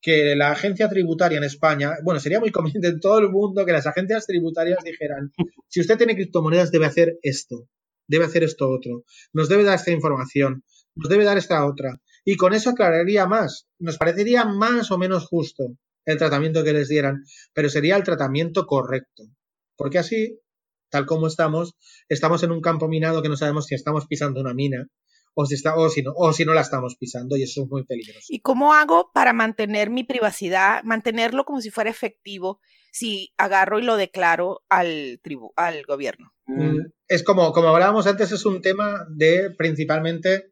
que la agencia tributaria en España, bueno, sería muy conveniente en todo el mundo que las agencias tributarias dijeran, si usted tiene criptomonedas debe hacer esto, debe hacer esto otro, nos debe dar esta información, nos debe dar esta otra. Y con eso aclararía más, nos parecería más o menos justo el tratamiento que les dieran, pero sería el tratamiento correcto. Porque así tal como estamos, estamos en un campo minado que no sabemos si estamos pisando una mina o si, está, o si, no, o si no la estamos pisando y eso es muy peligroso. ¿Y cómo hago para mantener mi privacidad, mantenerlo como si fuera efectivo si agarro y lo declaro al, tribu, al gobierno? Mm, es como, como hablábamos antes, es un tema de principalmente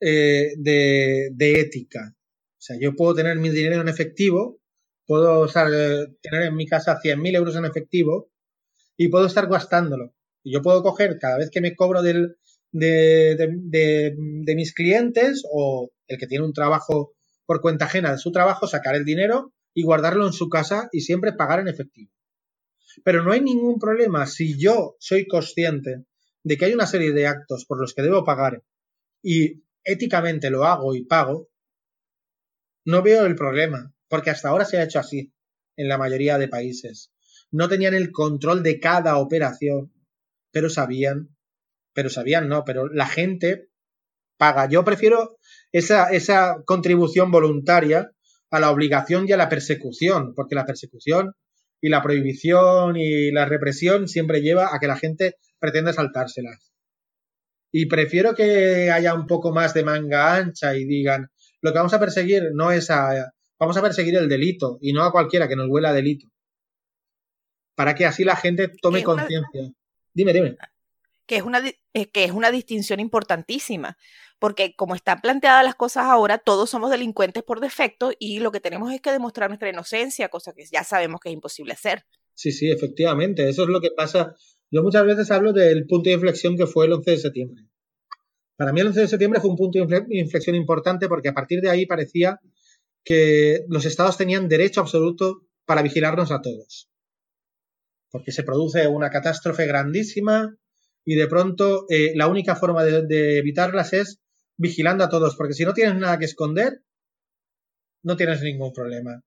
eh, de, de, ética. O sea, yo puedo tener mi dinero en efectivo, puedo eh, tener en mi casa 100.000 euros en efectivo, y puedo estar gastándolo. Y yo puedo coger cada vez que me cobro del, de, de, de, mis clientes o el que tiene un trabajo por cuenta ajena de su trabajo, sacar el dinero y guardarlo en su casa y siempre pagar en efectivo. Pero no hay ningún problema si yo soy consciente de que hay una serie de actos por los que debo pagar y éticamente lo hago y pago, no veo el problema, porque hasta ahora se ha hecho así en la mayoría de países no tenían el control de cada operación, pero sabían, pero sabían no, pero la gente paga. Yo prefiero esa, esa contribución voluntaria a la obligación y a la persecución, porque la persecución y la prohibición y la represión siempre lleva a que la gente pretenda saltárselas. Y prefiero que haya un poco más de manga ancha y digan, lo que vamos a perseguir no es a, vamos a perseguir el delito y no a cualquiera que nos huela delito. Para que así la gente tome conciencia. Dime, dime. Que es, una, eh, que es una distinción importantísima, porque como están planteadas las cosas ahora, todos somos delincuentes por defecto y lo que tenemos es que demostrar nuestra inocencia, cosa que ya sabemos que es imposible hacer. Sí, sí, efectivamente, eso es lo que pasa yo muchas veces hablo del punto de inflexión que fue el 11 de septiembre. Para mí el 11 de septiembre fue un punto de inflexión importante porque a partir de ahí parecía que los estados tenían derecho absoluto para vigilarnos a todos. Porque se produce una catástrofe grandísima y de pronto eh, la única forma de, evitarlas es vigilando a todos, porque si no tienes nada que esconder, no tienes ningún problema.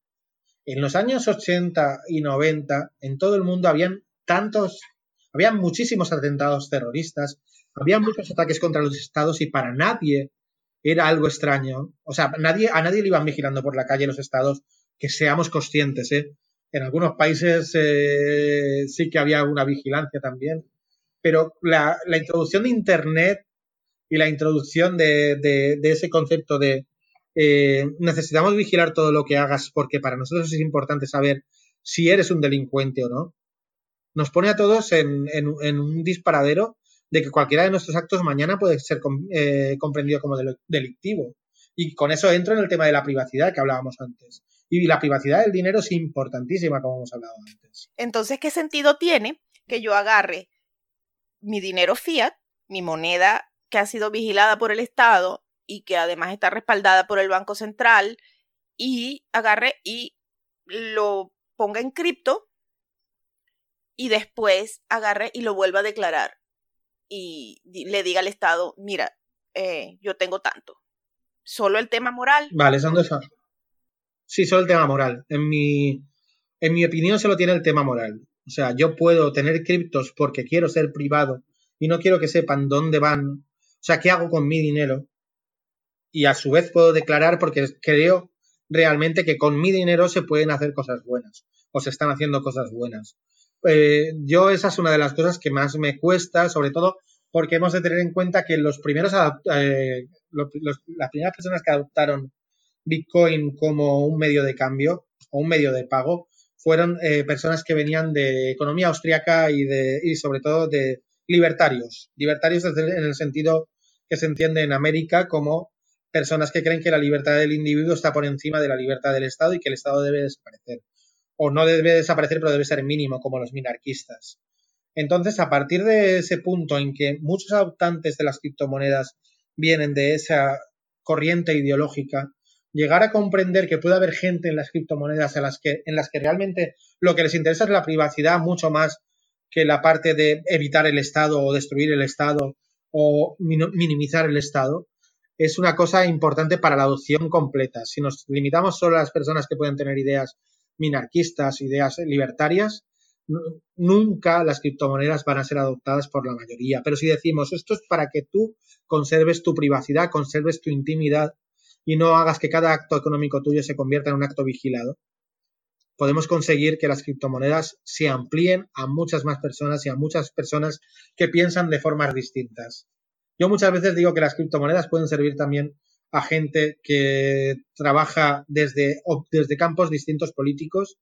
En los años 80 y 90, en todo el mundo habían tantos había muchísimos atentados terroristas, había muchos ataques contra los estados y para nadie era algo extraño. O sea, nadie, a nadie le iban vigilando por la calle los estados, que seamos conscientes, ¿eh? En algunos países eh, sí que había una vigilancia también, pero la, introducción de Internet y la introducción de, ese concepto de eh, necesitamos vigilar todo lo que hagas porque para nosotros es importante saber si eres un delincuente o no, nos pone a todos en, un disparadero de que cualquiera de nuestros actos mañana puede ser eh, comprendido como delictivo. Y con eso entro en el tema de la privacidad que hablábamos antes. Y la privacidad del dinero es importantísima, como hemos hablado antes. Entonces, ¿qué sentido tiene que yo agarre mi dinero fiat, mi moneda que ha sido vigilada por el Estado y que además está respaldada por el Banco Central, y agarre y lo ponga en cripto y después agarre y lo vuelva a declarar y le diga al Estado, mira, eh, yo tengo tanto. Solo el tema moral. Vale, son dos. Sí, solo el tema moral. En mi, en mi opinión, solo tiene el tema moral. O sea, yo puedo tener criptos porque quiero ser privado y no quiero que sepan dónde van, o sea, qué hago con mi dinero. Y a su vez puedo declarar porque creo realmente que con mi dinero se pueden hacer cosas buenas o se están haciendo cosas buenas. Eh, yo esa es una de las cosas que más me cuesta, sobre todo porque hemos de tener en cuenta que los primeros eh, las primeras personas que adoptaron Bitcoin como un medio de cambio o un medio de pago fueron eh, personas que venían de economía austriaca y, de, y sobre todo de libertarios. Libertarios en el sentido que se entiende en América como personas que creen que la libertad del individuo está por encima de la libertad del Estado y que el Estado debe desaparecer o no debe desaparecer, pero debe ser mínimo, como los minarquistas. Entonces, a partir de ese punto en que muchos adoptantes de las criptomonedas vienen de esa corriente ideológica, llegar a comprender que puede haber gente en las criptomonedas en las que, en las que realmente lo que les interesa es la privacidad mucho más que la parte de evitar el Estado o destruir el Estado o minimizar el Estado, es una cosa importante para la adopción completa. Si nos limitamos solo a las personas que pueden tener ideas minarquistas, ideas libertarias, nunca las criptomonedas van a ser adoptadas por la mayoría. Pero si decimos esto es para que tú conserves tu privacidad, conserves tu intimidad y no hagas que cada acto económico tuyo se convierta en un acto vigilado, podemos conseguir que las criptomonedas se amplíen a muchas más personas y a muchas personas que piensan de formas distintas. Yo muchas veces digo que las criptomonedas pueden servir también a gente que trabaja desde, desde campos distintos políticos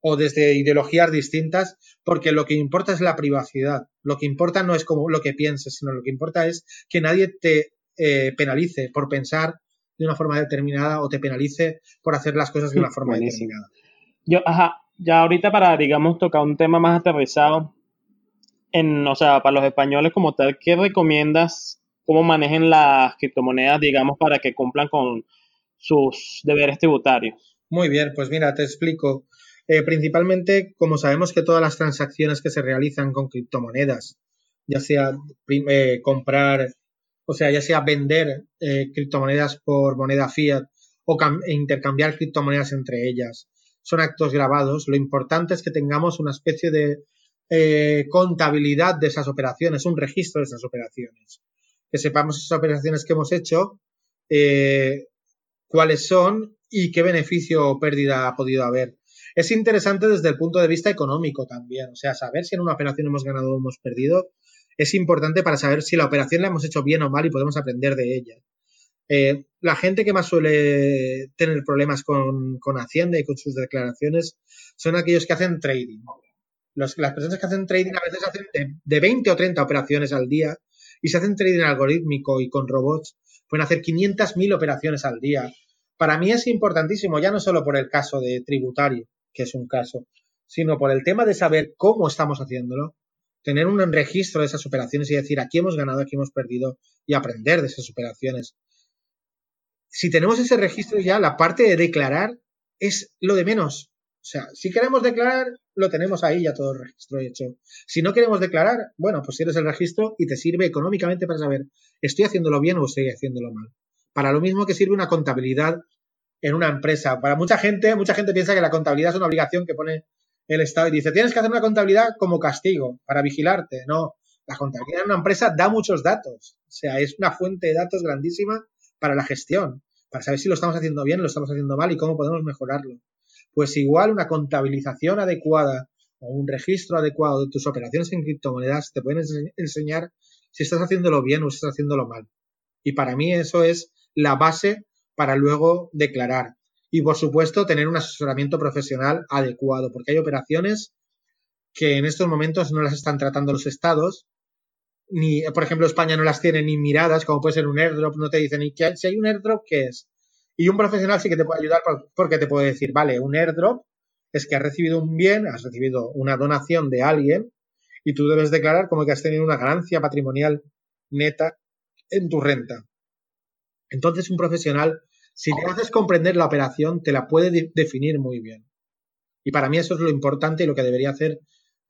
o desde ideologías distintas, porque lo que importa es la privacidad. Lo que importa no es como lo que pienses, sino lo que importa es que nadie te eh, penalice por pensar de una forma determinada o te penalice por hacer las cosas de una forma determinada. Yo, ajá, ya ahorita para, digamos, tocar un tema más aterrizado, en, o sea, para los españoles como tal, ¿qué recomiendas cómo manejen las criptomonedas, digamos, para que cumplan con sus deberes tributarios. Muy bien, pues mira, te explico. Eh, principalmente, como sabemos que todas las transacciones que se realizan con criptomonedas, ya sea eh, comprar, o sea, ya sea vender eh, criptomonedas por moneda fiat o intercambiar criptomonedas entre ellas, son actos grabados. Lo importante es que tengamos una especie de contabilidad de esas operaciones, un registro de esas operaciones que sepamos esas operaciones que hemos hecho, eh, cuáles son y qué beneficio o pérdida ha podido haber. es interesante desde el punto de vista económico también. O sea, saber si en una operación hemos ganado o hemos perdido es importante para saber si la operación la hemos hecho bien o mal y podemos aprender de ella. Eh, la gente que más suele tener problemas con, Hacienda y con sus declaraciones son aquellos que hacen trading. las personas que hacen trading a veces hacen de, de 20 o 30 operaciones al día y si hacen trading algorítmico y con robots, pueden hacer 500.000 operaciones al día. Para mí es importantísimo, ya no solo por el caso de tributario, que es un caso, sino por el tema de saber cómo estamos haciéndolo, tener un registro de esas operaciones y decir aquí hemos ganado, aquí hemos perdido y aprender de esas operaciones. Si tenemos ese registro ya, la parte de declarar es lo de menos. O sea, si queremos declarar, lo tenemos ahí ya todo el registro hecho. Si no queremos declarar, bueno, pues tienes el registro y te sirve económicamente para saber, ¿estoy haciéndolo bien o estoy haciéndolo mal? Para lo mismo que sirve una contabilidad en una empresa. Para mucha gente, mucha gente piensa que la contabilidad es una obligación que pone el Estado y dice, tienes que hacer una contabilidad como castigo, para vigilarte. No, la contabilidad en una empresa da muchos datos. O sea, es una fuente de datos grandísima para la gestión, para saber si lo estamos haciendo bien, lo estamos haciendo mal y cómo podemos mejorarlo pues igual una contabilización adecuada o un registro adecuado de tus operaciones en criptomonedas te pueden enseñar si estás haciéndolo bien o si estás haciéndolo mal. Y para mí eso es la base para luego declarar. Y por supuesto tener un asesoramiento profesional adecuado, porque hay operaciones que en estos momentos no las están tratando los estados, ni, por ejemplo, España no las tiene ni miradas, como puede ser un airdrop, no te dicen, ni si hay un airdrop, ¿qué es? Y un profesional sí que te puede ayudar porque te puede decir, vale, un airdrop es que has recibido un bien, has recibido una donación de alguien y tú debes declarar como que has tenido una ganancia patrimonial neta en tu renta. Entonces un profesional, si te haces comprender la operación, te la puede definir muy bien. Y para mí eso es lo importante y lo que debería hacer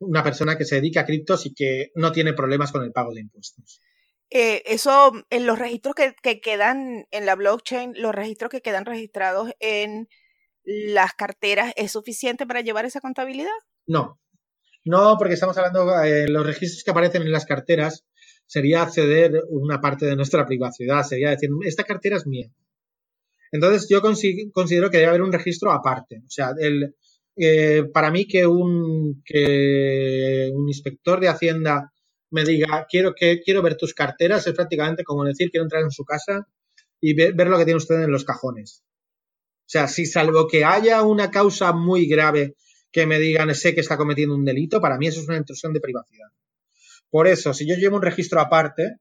una persona que se dedica a criptos y que no tiene problemas con el pago de impuestos. Eh, eso, en los registros que, quedan en la blockchain, los registros que quedan registrados en las carteras, ¿es suficiente para llevar esa contabilidad? No, no, porque estamos hablando, de los registros que aparecen en las carteras sería acceder una parte de nuestra privacidad, sería decir, esta cartera es mía. Entonces yo considero que debe haber un registro aparte. O sea, el, eh, para mí que un, que un inspector de Hacienda me diga, quiero, que, quiero ver tus carteras, es prácticamente como decir, quiero entrar en su casa y ver, lo que tiene usted en los cajones. O sea, si salvo que haya una causa muy grave que me digan, sé que está cometiendo un delito, para mí eso es una intrusión de privacidad. Por eso, si yo llevo un registro aparte,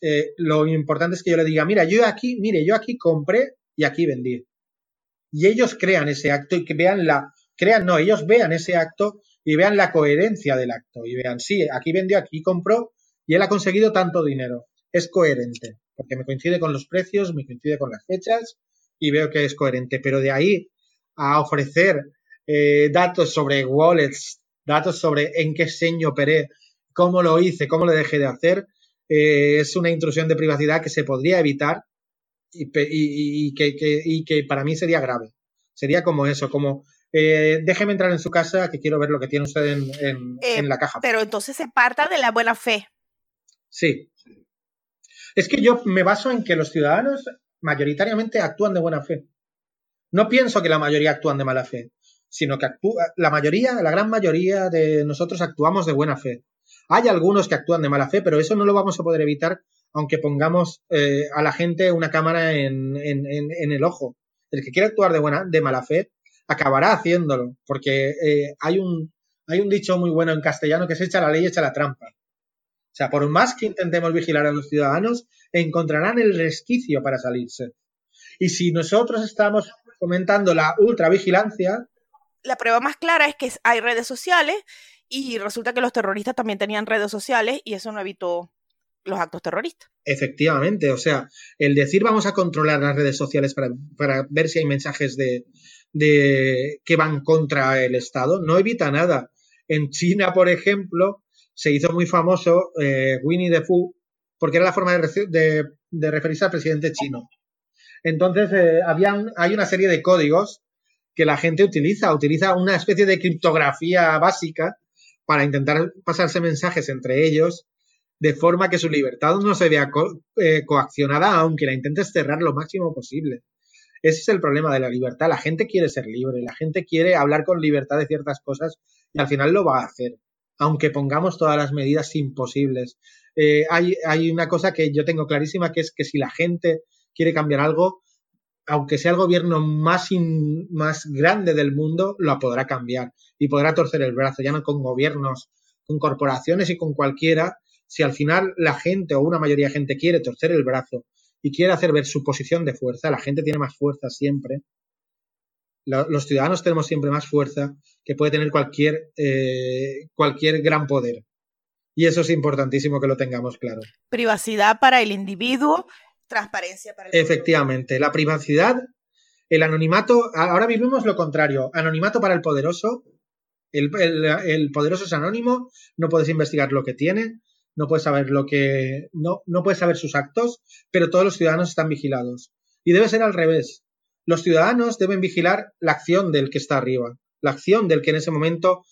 eh, lo importante es que yo le diga, mira, yo aquí, mire, yo aquí compré y aquí vendí. Y ellos crean ese acto y que vean la, crean, no, ellos vean ese acto y vean la coherencia del acto y vean, sí, aquí vendió, aquí compró y él ha conseguido tanto dinero. Es coherente, porque me coincide con los precios, me coincide con las fechas y veo que es coherente. Pero de ahí a ofrecer eh, datos sobre wallets, datos sobre en qué seño operé, cómo lo hice, cómo lo dejé de hacer, eh, es una intrusión de privacidad que se podría evitar y, que, y que para mí sería grave. Sería como eso, como eh, déjeme entrar en su casa que quiero ver lo que tiene usted en, eh, la caja. Pero entonces se parta de la buena fe. Sí. Es que yo me baso en que los ciudadanos mayoritariamente actúan de buena fe. No pienso que la mayoría actúan de mala fe, sino que actúa, la mayoría, la gran mayoría de nosotros actuamos de buena fe. Hay algunos que actúan de mala fe, pero eso no lo vamos a poder evitar aunque pongamos eh, a la gente una cámara en, el ojo. El que quiere actuar de buena, de mala fe, acabará haciéndolo, porque eh, hay, un, hay un dicho muy bueno en castellano que se echa la ley, echa la trampa. O sea, por más que intentemos vigilar a los ciudadanos, encontrarán el resquicio para salirse. Y si nosotros estamos comentando la ultravigilancia... La prueba más clara es que hay redes sociales y resulta que los terroristas también tenían redes sociales y eso no evitó los actos terroristas. Efectivamente, o sea, el decir vamos a controlar las redes sociales para, para ver si hay mensajes de, de que van contra el Estado, no evita nada. En China, por ejemplo, se hizo muy famoso eh, Winnie the Pooh porque era la forma de, referirse al presidente chino. Entonces, eh, hay una serie de códigos que la gente utiliza, utiliza una especie de criptografía básica para intentar pasarse mensajes entre ellos de forma que su libertad no se vea eh, coaccionada, aunque la intentes cerrar lo máximo posible. Ese es el problema de la libertad. La gente quiere ser libre, la gente quiere hablar con libertad de ciertas cosas y al final lo va a hacer, aunque pongamos todas las medidas imposibles. Eh, hay, hay una cosa que yo tengo clarísima, que es que si la gente quiere cambiar algo, aunque sea el gobierno más, más grande del mundo, lo podrá cambiar y podrá torcer el brazo, ya no con gobiernos, con corporaciones y con cualquiera. Si al final la gente o una mayoría de gente quiere torcer el brazo y quiere hacer ver su posición de fuerza, la gente tiene más fuerza siempre. Los ciudadanos tenemos siempre más fuerza que puede tener cualquier, eh, cualquier gran poder. Y eso es importantísimo que lo tengamos claro. Privacidad para el individuo transparencia para el Efectivamente, la privacidad, el anonimato, ahora vivimos lo contrario, anonimato para el poderoso, el, poderoso es anónimo, no puedes investigar lo que tiene, no puedes saber lo que, no, no saber sus actos, pero todos los ciudadanos están vigilados. Y debe ser al revés. Los ciudadanos deben vigilar la acción del que está arriba, la acción del que en ese momento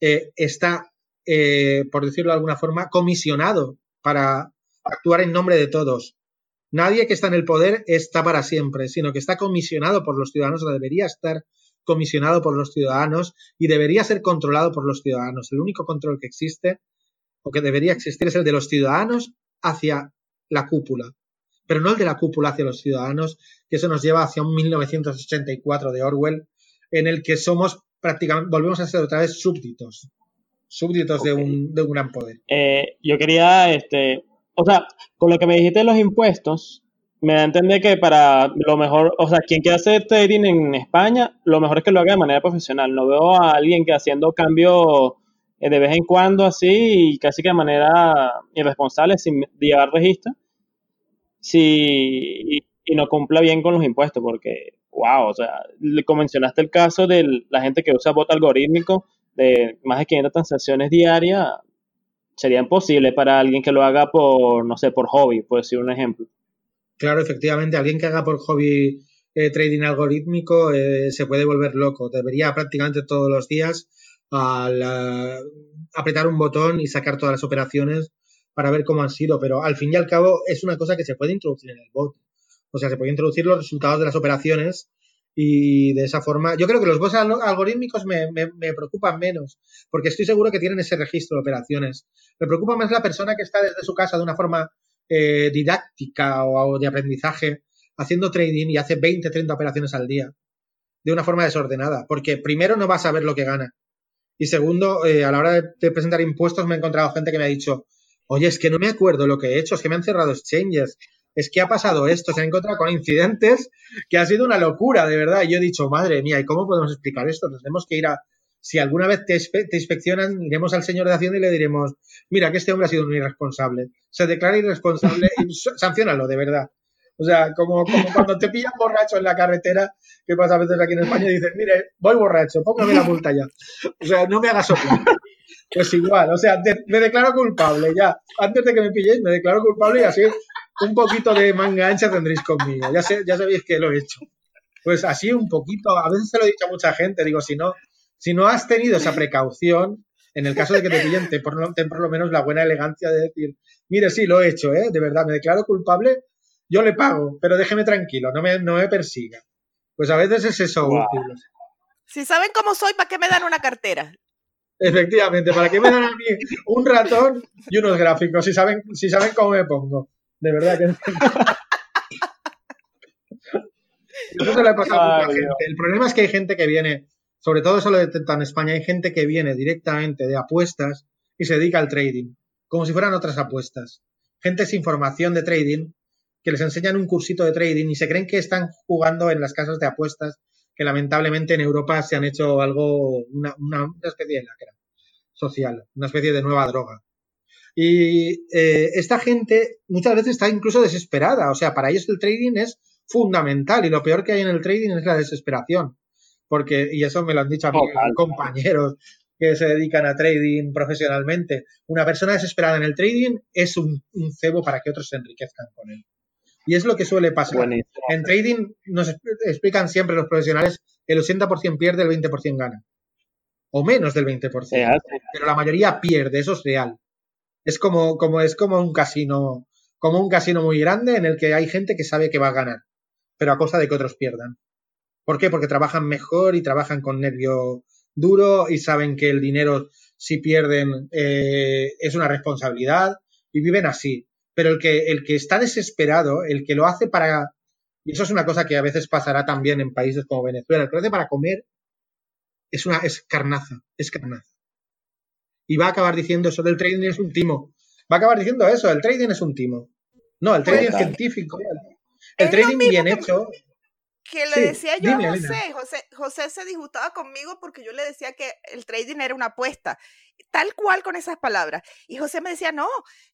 eh, está, eh, por decirlo de alguna forma, comisionado para actuar en nombre de todos. Nadie que está en el poder está para siempre, sino que está comisionado por los ciudadanos o debería estar comisionado por los ciudadanos y debería ser controlado por los ciudadanos. El único control que existe o que debería existir es el de los ciudadanos hacia la cúpula, pero no el de la cúpula hacia los ciudadanos, que eso nos lleva hacia un 1984 de Orwell, en el que somos prácticamente, volvemos a ser otra vez súbditos, súbditos de, un, de un gran poder. Eh, yo quería este, o sea, con lo que me dijiste de los impuestos, me da a entender que para lo mejor, o sea, quien quiera hacer trading en España, lo mejor es que lo haga de manera profesional. No veo a alguien que haciendo cambio eh, de vez en cuando así y casi que de manera irresponsable, sin llevar registro, si, y, no cumpla bien con los impuestos, porque, wow, o sea, como mencionaste el caso de la gente que usa bot algorítmico de más de 500 transacciones diarias, sería imposible para alguien que lo haga por, no sé, por hobby, por decir un ejemplo. Claro, efectivamente, alguien que haga por hobby eh, trading algorítmico eh, se puede volver loco. Debería prácticamente todos los días apretar un botón y sacar todas las operaciones para ver cómo han sido, pero al fin y al cabo es una cosa que se puede introducir en el bot. O sea, se puede introducir los resultados de las operaciones y de esa forma, yo creo que los bots algorítmicos me, preocupan menos, porque estoy seguro que tienen ese registro de operaciones. Me preocupa más la persona que está desde su casa de una forma eh, didáctica o, de aprendizaje haciendo trading y hace 20, 30 operaciones al día de una forma desordenada, porque primero no va a saber lo que gana. Y segundo, eh, a la hora de, presentar impuestos me he encontrado gente que me ha dicho, oye, es que no me acuerdo lo que he hecho, es que me han cerrado exchanges, es que ha pasado esto, se han encontrado con incidentes que ha sido una locura, de verdad. Y yo he dicho, madre mía, ¿y cómo podemos explicar esto? Tenemos que ir a, si alguna vez te, inspeccionan, iremos al señor de Hacienda y le diremos, mira, que este hombre ha sido un irresponsable. Se declara irresponsable y sancionalo, de verdad. O sea, como, como cuando te pillan borracho en la carretera, que pasa a veces aquí en España, y dices, mire, voy borracho, póngame la multa ya. O sea, no me hagas soplar. Pues igual, o sea, me declaro culpable ya. Antes de que me pilléis, me declaro culpable y así un poquito de manga ancha tendréis conmigo. Ya, sé, ya sabéis que lo he hecho. Pues así un poquito, a veces se lo he dicho a mucha gente, digo, si no, si no has tenido esa precaución, en el caso de que te pillen, ten por, lo menos la buena elegancia de decir, mire, sí, lo he hecho, ¿eh? de verdad, me declaro culpable, yo le pago, pero déjeme tranquilo, no me, no me persiga. Pues a veces es eso útil. Si saben cómo soy, ¿para qué me dan una cartera? Efectivamente, ¿para qué me dan a mí un ratón y unos gráficos? Si saben, si saben cómo me pongo. De verdad que. Eso se le ha pasado a mucha gente. El problema es que hay gente que viene, sobre todo eso lo detecta en España, hay gente que viene directamente de apuestas y se dedica al trading, como si fueran otras apuestas. Gente sin formación de trading, que les enseñan un cursito de trading y se creen que están jugando en las casas de apuestas, que lamentablemente en Europa se han hecho algo, una, una especie de lacra social, una especie de nueva droga. Y eh, esta gente muchas veces está incluso desesperada. O sea, para ellos el trading es fundamental y lo peor que hay en el trading es la desesperación. Porque, y eso me lo han dicho a mis compañeros que se dedican a trading profesionalmente, una persona desesperada en el trading es un, cebo para que otros se enriquezcan con él. Y es lo que suele pasar. En trading nos explican siempre los profesionales, el 80% pierde, el 20% gana. O menos del 20%. Pero la mayoría pierde, eso es real. Es como, como, es como un casino, como un casino muy grande en el que hay gente que sabe que va a ganar. pero a costa de que otros pierdan. ¿Por qué? Porque trabajan mejor y trabajan con nervio duro y saben que el dinero, si pierden, eh, es una responsabilidad y viven así. Pero el que, el que está desesperado, el que lo hace para... Y eso es una cosa que a veces pasará también en países como Venezuela. El que lo hace para comer es una es carnaza, es carnaza. Y va a acabar diciendo eso del trading es un timo. Va a acabar diciendo eso, el trading es un timo. No, el trading es científico. El trading bien hecho que le decía yo a José. José. José se disgustaba conmigo porque yo le decía que el trading era una apuesta, tal cual con esas palabras. Y José me decía, no,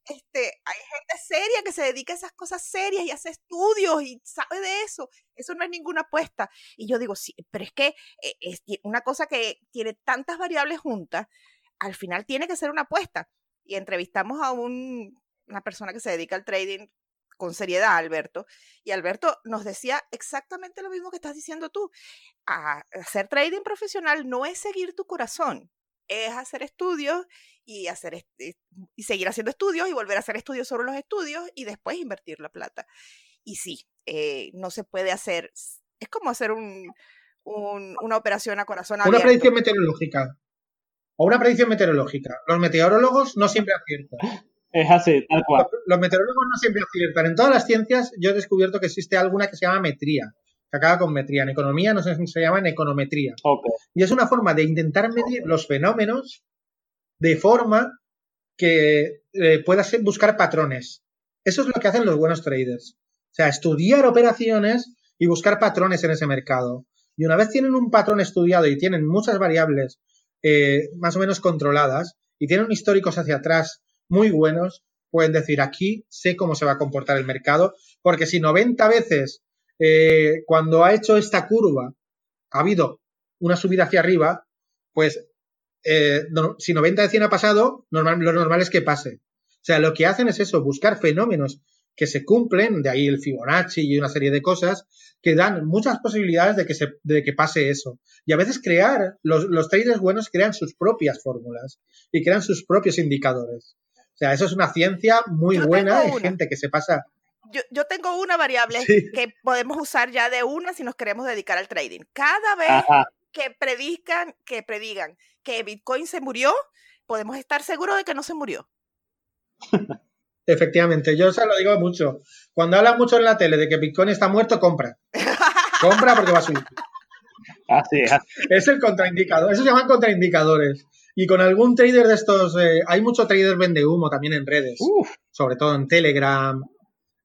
este, hay gente seria que se dedica a esas cosas serias y hace estudios y sabe de eso. Eso no es ninguna apuesta. Y yo digo, sí, pero es que eh, es una cosa que tiene tantas variables juntas, al final tiene que ser una apuesta. Y entrevistamos a un, una persona que se dedica al trading con seriedad Alberto. Y Alberto nos decía exactamente lo mismo que estás diciendo tú. hacer trading profesional no es seguir tu corazón, es hacer estudios y, hacer y seguir haciendo estudios y volver a hacer estudios sobre los estudios y después invertir la plata. Y sí, eh, no se puede hacer, es como hacer un, una operación a corazón abierto. Una predicción meteorológica. O una predicción meteorológica. Los meteorólogos no siempre aciertan. Es así, tal cual. Los meteorólogos no siempre aciertan. En todas las ciencias yo he descubierto que existe alguna que se llama metría, que acaba con metría. En economía no se, se llama econometría. Y es una forma de intentar medir los fenómenos de forma que eh, puedas buscar patrones. Eso es lo que hacen los buenos traders. O sea, estudiar operaciones y buscar patrones en ese mercado. Y una vez tienen un patrón estudiado y tienen muchas variables eh, más o menos controladas y tienen históricos hacia atrás muy buenos pueden decir aquí sé cómo se va a comportar el mercado, porque si 90 veces eh, cuando ha hecho esta curva ha habido una subida hacia arriba, pues eh, si 90 de 100 ha pasado, normal, lo normal es que pase. O sea, lo que hacen es eso, buscar fenómenos que se cumplen, de ahí el Fibonacci y una serie de cosas, que dan muchas posibilidades de que, se, de que pase eso. Y a veces crear, los, los traders buenos crean sus propias fórmulas y crean sus propios indicadores. O sea, eso es una ciencia muy buena. Hay gente que se pasa. Yo, tengo una variable que podemos usar ya de una si nos queremos dedicar al trading. Cada vez que predican, que predigan que Bitcoin se murió, podemos estar seguros de que no se murió. Efectivamente, yo se lo digo mucho. Cuando hablan mucho en la tele de que Bitcoin está muerto, compra. compra porque va a subir. Así es. Es el contraindicador. Eso se llaman contraindicadores. Y con algún trader de estos, eh, hay mucho trader vende humo también en redes, sobre todo en Telegram.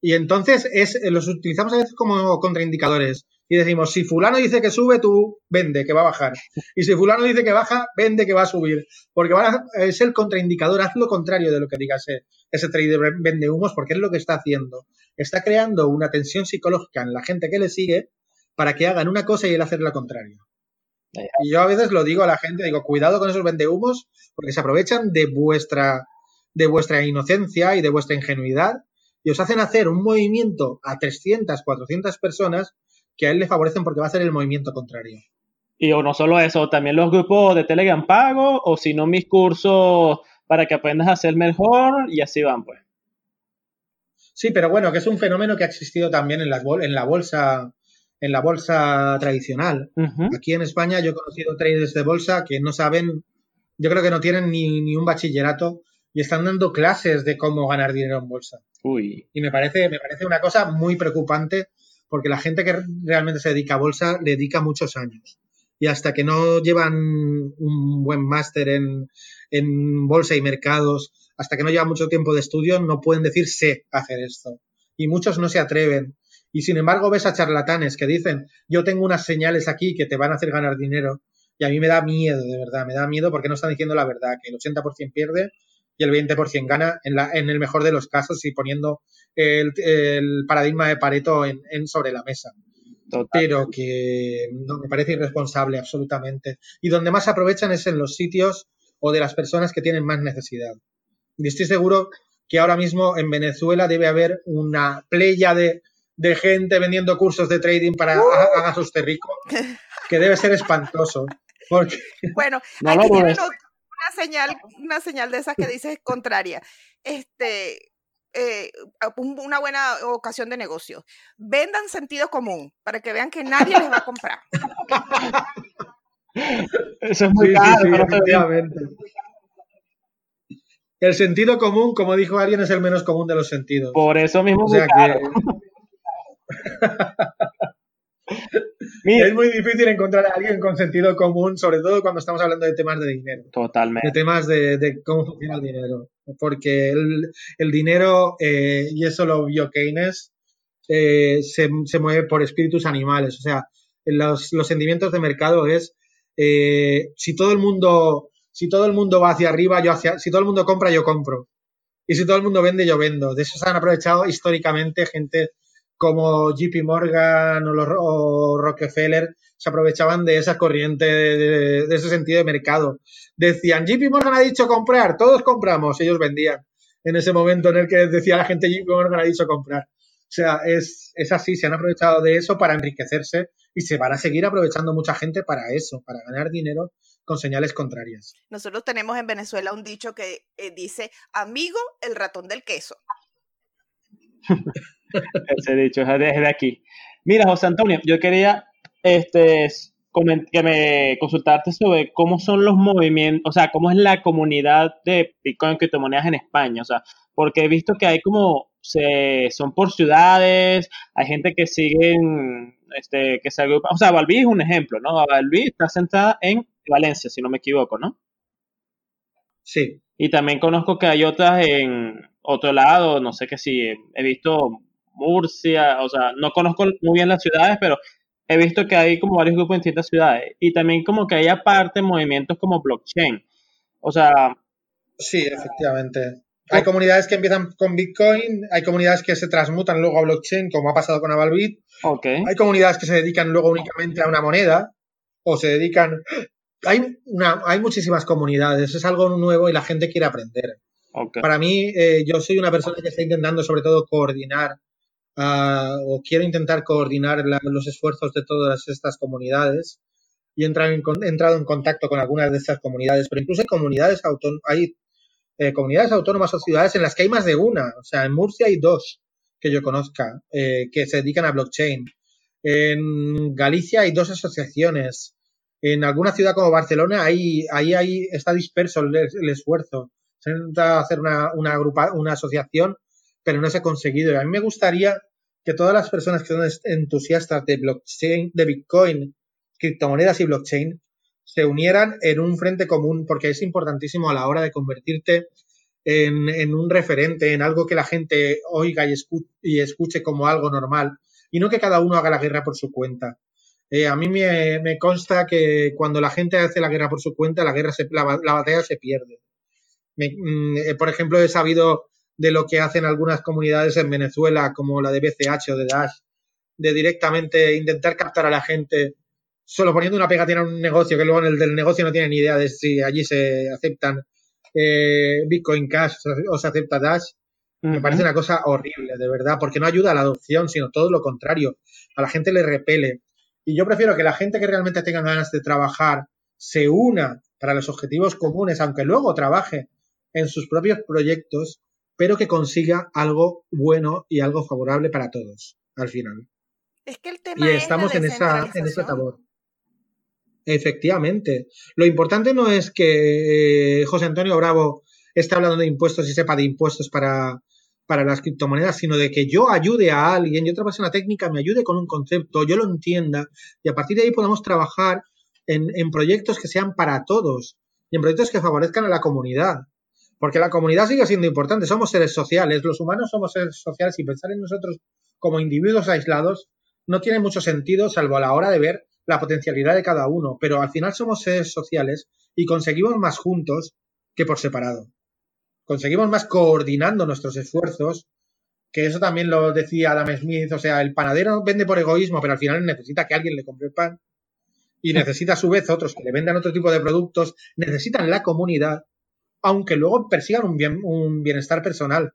Y entonces es, eh, los utilizamos a veces como contraindicadores. Y decimos, si fulano dice que sube, tú vende, que va a bajar. Y si fulano dice que baja, vende, que va a subir. Porque es el contraindicador, haz lo contrario de lo que diga ese, ese trader vende humos, porque es lo que está haciendo. Está creando una tensión psicológica en la gente que le sigue para que hagan una cosa y él hacer la contraria. Y yo a veces lo digo a la gente, digo, cuidado con esos vendehumos, porque se aprovechan de vuestra, de vuestra inocencia y de vuestra ingenuidad y os hacen hacer un movimiento a 300, 400 personas que a él le favorecen porque va a hacer el movimiento contrario. Y o no solo eso, también los grupos de Telegram pago, o si no mis cursos para que aprendas a ser mejor, y así van, pues. Sí, pero bueno, que es un fenómeno que ha existido también en, las en la bolsa en la bolsa tradicional. Aquí en España yo he conocido traders de bolsa que no saben, yo creo que no tienen ni, un bachillerato y están dando clases de cómo ganar dinero en bolsa. Y me parece, me parece una cosa muy preocupante porque la gente que realmente se dedica a bolsa le dedica muchos años. Y hasta que no llevan un buen máster en, en bolsa y mercados, hasta que no llevan mucho tiempo de estudio, no pueden decir sé hacer esto. Y muchos no se atreven y sin embargo ves a charlatanes que dicen, yo tengo unas señales aquí que te van a hacer ganar dinero. Y a mí me da miedo, de verdad, me da miedo porque no están diciendo la verdad, que el 80% pierde y el 20% gana en, la, en el mejor de los casos y poniendo el, paradigma de Pareto en, sobre la mesa. Pero que no, me parece irresponsable absolutamente. Y donde más aprovechan es en los sitios o de las personas que tienen más necesidad. Y estoy seguro que ahora mismo en Venezuela debe haber una playa de, de gente vendiendo cursos de trading para uh. hagas usted rico, que debe ser espantoso. Porque... Bueno, aquí tienen una señal, una señal de esas que dices contraria. Este, eh, una buena ocasión de negocio. Vendan sentido común para que vean que nadie les va a comprar. Eso es muy caro. El sentido común, como dijo alguien, es el menos común de los sentidos. Por eso mismo. O sea que... Es muy difícil encontrar a alguien con sentido común, sobre todo cuando estamos hablando de temas de dinero. Totalmente. De temas de, cómo funciona el dinero. Porque el, dinero, eh, y eso lo vio Keynes, eh, se, mueve por espíritus animales. O sea, los, sentimientos de mercado es eh, si todo el mundo si todo el mundo va hacia arriba, yo hacia, si todo el mundo compra, yo compro. Y si todo el mundo vende, yo vendo. De eso se han aprovechado históricamente gente como JP Morgan o, Rockefeller se aprovechaban de esa corriente, de, ese sentido de mercado. Decían, JP Morgan ha dicho comprar, todos compramos, ellos vendían. En ese momento en el que decía la gente, JP Morgan ha dicho comprar. O sea, es, es así, se han aprovechado de eso para enriquecerse y se van a seguir aprovechando mucha gente para eso, para ganar dinero con señales contrarias. Nosotros tenemos en Venezuela un dicho que eh, dice, amigo, el ratón del queso. Ese dicho es desde aquí. Mira, José Antonio, yo quería este, que me consultarte sobre cómo son los movimientos, o sea, cómo es la comunidad de Bitcoin criptomonedas en España, o sea, porque he visto que hay como, se, son por ciudades, hay gente que siguen, este, que se agrupa, o sea, Valví es un ejemplo, ¿no? Valví está sentada en Valencia, si no me equivoco, ¿no? Sí. Y también conozco que hay otras en otro lado, no sé qué si he visto Murcia, o sea, no conozco muy bien las ciudades, pero he visto que hay como varios grupos en distintas ciudades y también como que hay aparte movimientos como blockchain. O sea... Sí, efectivamente. Hay comunidades que empiezan con Bitcoin, hay comunidades que se transmutan luego a blockchain, como ha pasado con Avalbit. Okay. Hay comunidades que se dedican luego únicamente a una moneda o se dedican... Hay, una, hay muchísimas comunidades, es algo nuevo y la gente quiere aprender. Para mí, eh, yo soy una persona que está intentando sobre todo coordinar o quiero intentar coordinar los esfuerzos de todas estas comunidades y he entrado, en, contacto con algunas de estas comunidades, pero incluso hay comunidades, hay, eh, comunidades autónomas o ciudades en las que hay más de una. O sea, en Murcia hay dos que yo conozca eh, que se dedican a blockchain. En Galicia hay dos asociaciones. En alguna ciudad como Barcelona ahí, ahí, está disperso el, esfuerzo. Se intenta hacer una, una, una asociación, pero no se ha conseguido. Y a mí me gustaría que todas las personas que son entusiastas de blockchain, de Bitcoin, criptomonedas y blockchain, se unieran en un frente común, porque es importantísimo a la hora de convertirte en, un referente, en algo que la gente oiga y escuche, como algo normal, y no que cada uno haga la guerra por su cuenta. Eh, a mí me, consta que cuando la gente hace la guerra por su cuenta, la, guerra la, batalla se pierde. Mm, eh, por ejemplo, he sabido de lo que hacen algunas comunidades en Venezuela, como la de BCH o de Dash, de directamente intentar captar a la gente solo poniendo una pegatina en un negocio que luego en el del negocio no tiene ni idea de si allí se aceptan eh, Bitcoin Cash o se acepta Dash. Me parece una cosa horrible, de verdad, porque no ayuda a la adopción, sino todo lo contrario. A la gente le repele. Y yo prefiero que la gente que realmente tenga ganas de trabajar se una para los objetivos comunes, aunque luego trabaje en sus propios proyectos, pero que consiga algo bueno y algo favorable para todos al final. Es que el tema y estamos en esa en esa tabor. Efectivamente. Lo importante no es que eh, José Antonio Bravo esté hablando de impuestos y sepa de impuestos para, para las criptomonedas, sino de que yo ayude a alguien y otra persona técnica me ayude con un concepto, yo lo entienda y a partir de ahí podamos trabajar en, en proyectos que sean para todos y en proyectos que favorezcan a la comunidad. Porque la comunidad sigue siendo importante, somos seres sociales, los humanos somos seres sociales y pensar en nosotros como individuos aislados no tiene mucho sentido salvo a la hora de ver la potencialidad de cada uno, pero al final somos seres sociales y conseguimos más juntos que por separado. Conseguimos más coordinando nuestros esfuerzos, que eso también lo decía Adam Smith, o sea, el panadero vende por egoísmo, pero al final necesita que alguien le compre el pan. Y necesita a su vez otros que le vendan otro tipo de productos, necesitan la comunidad aunque luego persigan un, un bienestar personal.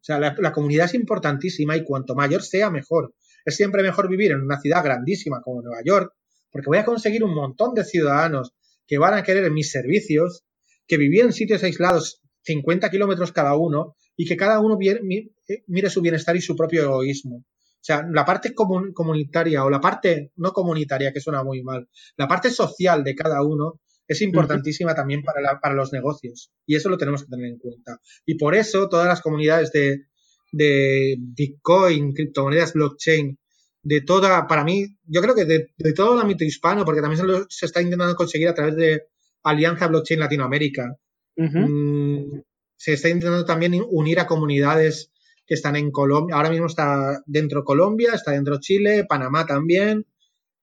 O sea, la, comunidad es importantísima y cuanto mayor sea, mejor. Es siempre mejor vivir en una ciudad grandísima como Nueva York, porque voy a conseguir un montón de ciudadanos que van a querer mis servicios, que vivir en sitios aislados 50 kilómetros cada uno y que cada uno eh, mire su bienestar y su propio egoísmo. O sea, la parte comunitaria o la parte no comunitaria, que suena muy mal, la parte social de cada uno es importantísima también para, para los negocios. Y eso lo tenemos que tener en cuenta. Y por eso todas las comunidades de, de Bitcoin, criptomonedas, blockchain, de toda, para mí, yo creo que de, todo el ámbito hispano, porque también se, está intentando conseguir a través de Alianza Blockchain Latinoamérica, mm, se está intentando también unir a comunidades que están en Colombia, ahora mismo está dentro Colombia, está dentro Chile, Panamá también,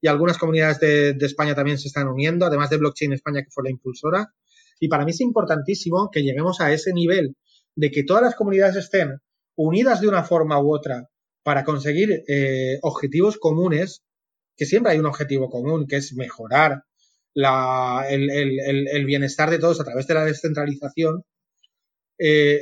y algunas comunidades de, España también se están uniendo, además de Blockchain España, que fue la impulsora. Y para mí es importantísimo que lleguemos a ese nivel de que todas las comunidades estén unidas de una forma u otra para conseguir eh, objetivos comunes, que siempre hay un objetivo común, que es mejorar la, el, bienestar de todos a través de la descentralización. Eh,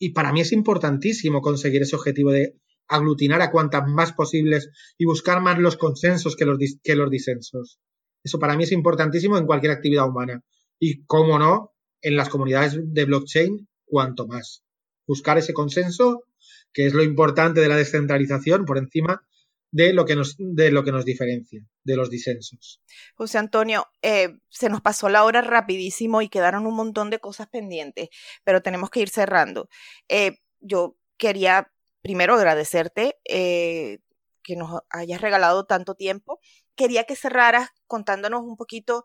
y para mí es importantísimo conseguir ese objetivo de aglutinar a cuantas más posibles y buscar más los consensos que los, que los disensos. Eso para mí es importantísimo en cualquier actividad humana. Y, cómo no, en las comunidades de blockchain, cuanto más buscar ese consenso, que es lo importante de la descentralización por encima de lo que nos, de lo que nos diferencia, de los disensos. José Antonio, eh, se nos pasó la hora rapidísimo y quedaron un montón de cosas pendientes, pero tenemos que ir cerrando. Eh, yo quería primero agradecerte eh, que nos hayas regalado tanto tiempo. Quería que cerraras contándonos un poquito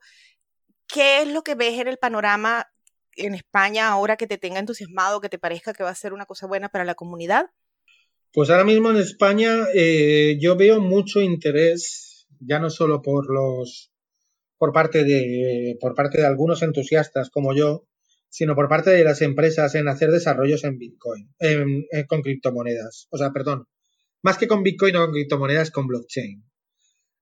qué es lo que ves en el panorama en España ahora que te tenga entusiasmado, que te parezca que va a ser una cosa buena para la comunidad? Pues ahora mismo en España eh, yo veo mucho interés, ya no solo por los por parte de por parte de algunos entusiastas como yo, sino por parte de las empresas en hacer desarrollos en Bitcoin, con criptomonedas. O sea, perdón, más que con Bitcoin o con criptomonedas, con blockchain.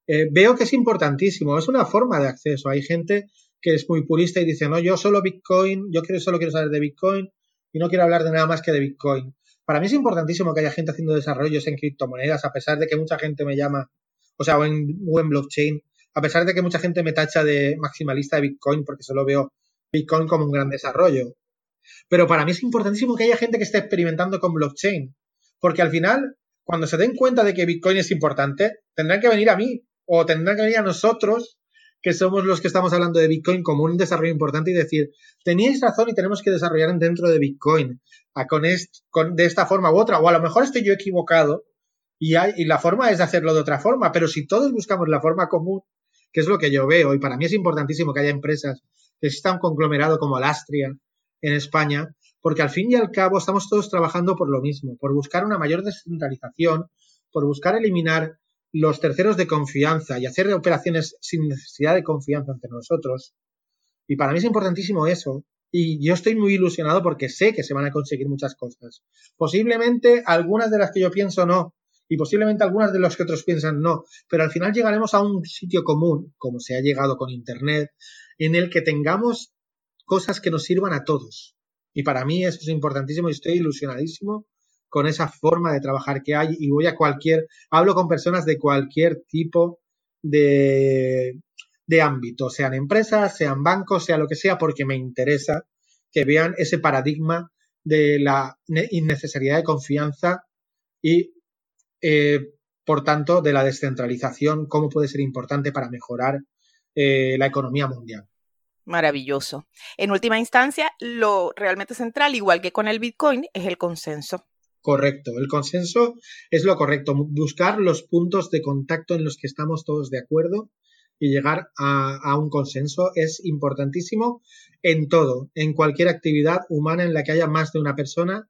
Eh, veo que es importantísimo, es una forma de acceso. Hay gente que es muy purista y dice, no, yo solo Bitcoin, yo quiero, solo quiero saber de Bitcoin y no quiero hablar de nada más que de Bitcoin. Para mí es importantísimo que haya gente haciendo desarrollos en criptomonedas, a pesar de que mucha gente me llama, o sea, o en, blockchain, a pesar de que mucha gente me tacha de maximalista de Bitcoin, porque solo veo Bitcoin como un gran desarrollo. Pero para mí es importantísimo que haya gente que esté experimentando con blockchain, porque al final, cuando se den cuenta de que Bitcoin es importante, tendrán que venir a mí o tendrán que venir a nosotros que somos los que estamos hablando de Bitcoin como un desarrollo importante y decir, teníais razón y tenemos que desarrollar dentro de Bitcoin de esta forma u otra, o a lo mejor estoy yo equivocado y, hay, y la forma es hacerlo de otra forma, pero si todos buscamos la forma común, que es lo que yo veo, y para mí es importantísimo que haya empresas que exista un conglomerado como Lastria en España, porque al fin y al cabo estamos todos trabajando por lo mismo, por buscar una mayor descentralización, por buscar eliminar los terceros de confianza y hacer operaciones sin necesidad de confianza entre nosotros. Y para mí es importantísimo eso. Y yo estoy muy ilusionado porque sé que se van a conseguir muchas cosas. Posiblemente algunas de las que yo pienso no. Y posiblemente algunas de las que otros piensan no. Pero al final llegaremos a un sitio común, como se ha llegado con Internet, en el que tengamos cosas que nos sirvan a todos. Y para mí eso es importantísimo y estoy ilusionadísimo con esa forma de trabajar que hay y voy a cualquier, hablo con personas de cualquier tipo de, de ámbito, sean empresas, sean bancos, sea lo que sea, porque me interesa que vean ese paradigma de la innecesidad de confianza y, eh, por tanto, de la descentralización, cómo puede ser importante para mejorar eh, la economía mundial. Maravilloso. En última instancia, lo realmente central, igual que con el Bitcoin, es el consenso correcto. El consenso es lo correcto. Buscar los puntos de contacto en los que estamos todos de acuerdo y llegar a, un consenso es importantísimo en todo, en cualquier actividad humana en la que haya más de una persona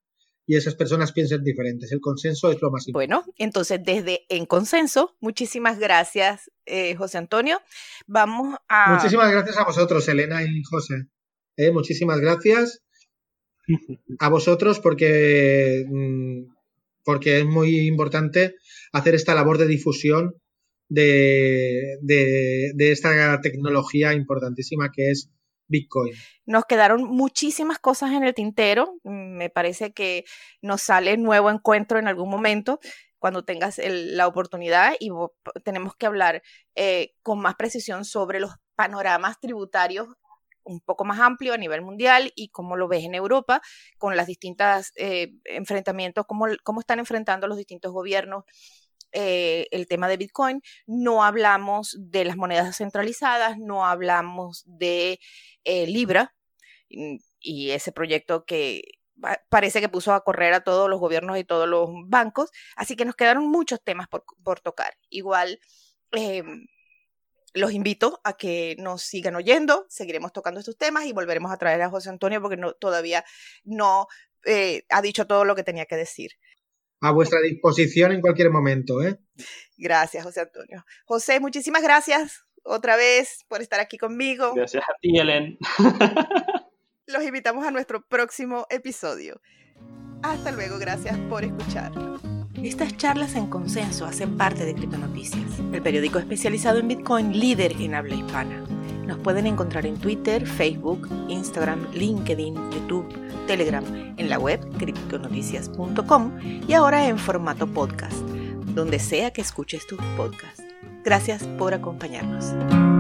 y esas personas piensen diferentes. El consenso es lo más importante. Bueno, entonces desde En Consenso, muchísimas gracias, eh, José Antonio. Vamos a... Muchísimas gracias a vosotros, Elena y José. Eh, muchísimas gracias a vosotros porque, mm, porque es muy importante hacer esta labor de difusión de, de, esta tecnología importantísima que es Bitcoin. Nos quedaron muchísimas cosas en el tintero. Me parece que nos sale nuevo encuentro en algún momento cuando tengas la oportunidad y tenemos que hablar eh, con más precisión sobre los panoramas tributarios un poco más amplio a nivel mundial y cómo lo ves en Europa con las distintas eh, enfrentamientos, cómo, cómo están enfrentando los distintos gobiernos eh, el tema de Bitcoin. No hablamos de las monedas descentralizadas, no hablamos de eh, Libra y ese proyecto que parece que puso a correr a todos los gobiernos y todos los bancos. Así que nos quedaron muchos temas por, tocar. Igual em, los invito a que nos sigan oyendo, seguiremos tocando estos temas y volveremos a traer a José Antonio porque no, todavía no eh, ha dicho todo lo que tenía que decir. A vuestra disposición en cualquier momento. ¿eh? Gracias, José Antonio. José, muchísimas gracias otra vez por estar aquí conmigo. Gracias a ti, Helen. Los invitamos a nuestro próximo episodio. Hasta luego, gracias por escuchar. Estas charlas en consenso hacen parte de Criptonoticias, el periódico especializado en Bitcoin líder en habla hispana. Nos pueden encontrar en Twitter, Facebook, Instagram, LinkedIn, YouTube, Telegram, en la web criptonoticias.com y ahora en formato podcast, donde sea que escuches tu podcast. Gracias por acompañarnos.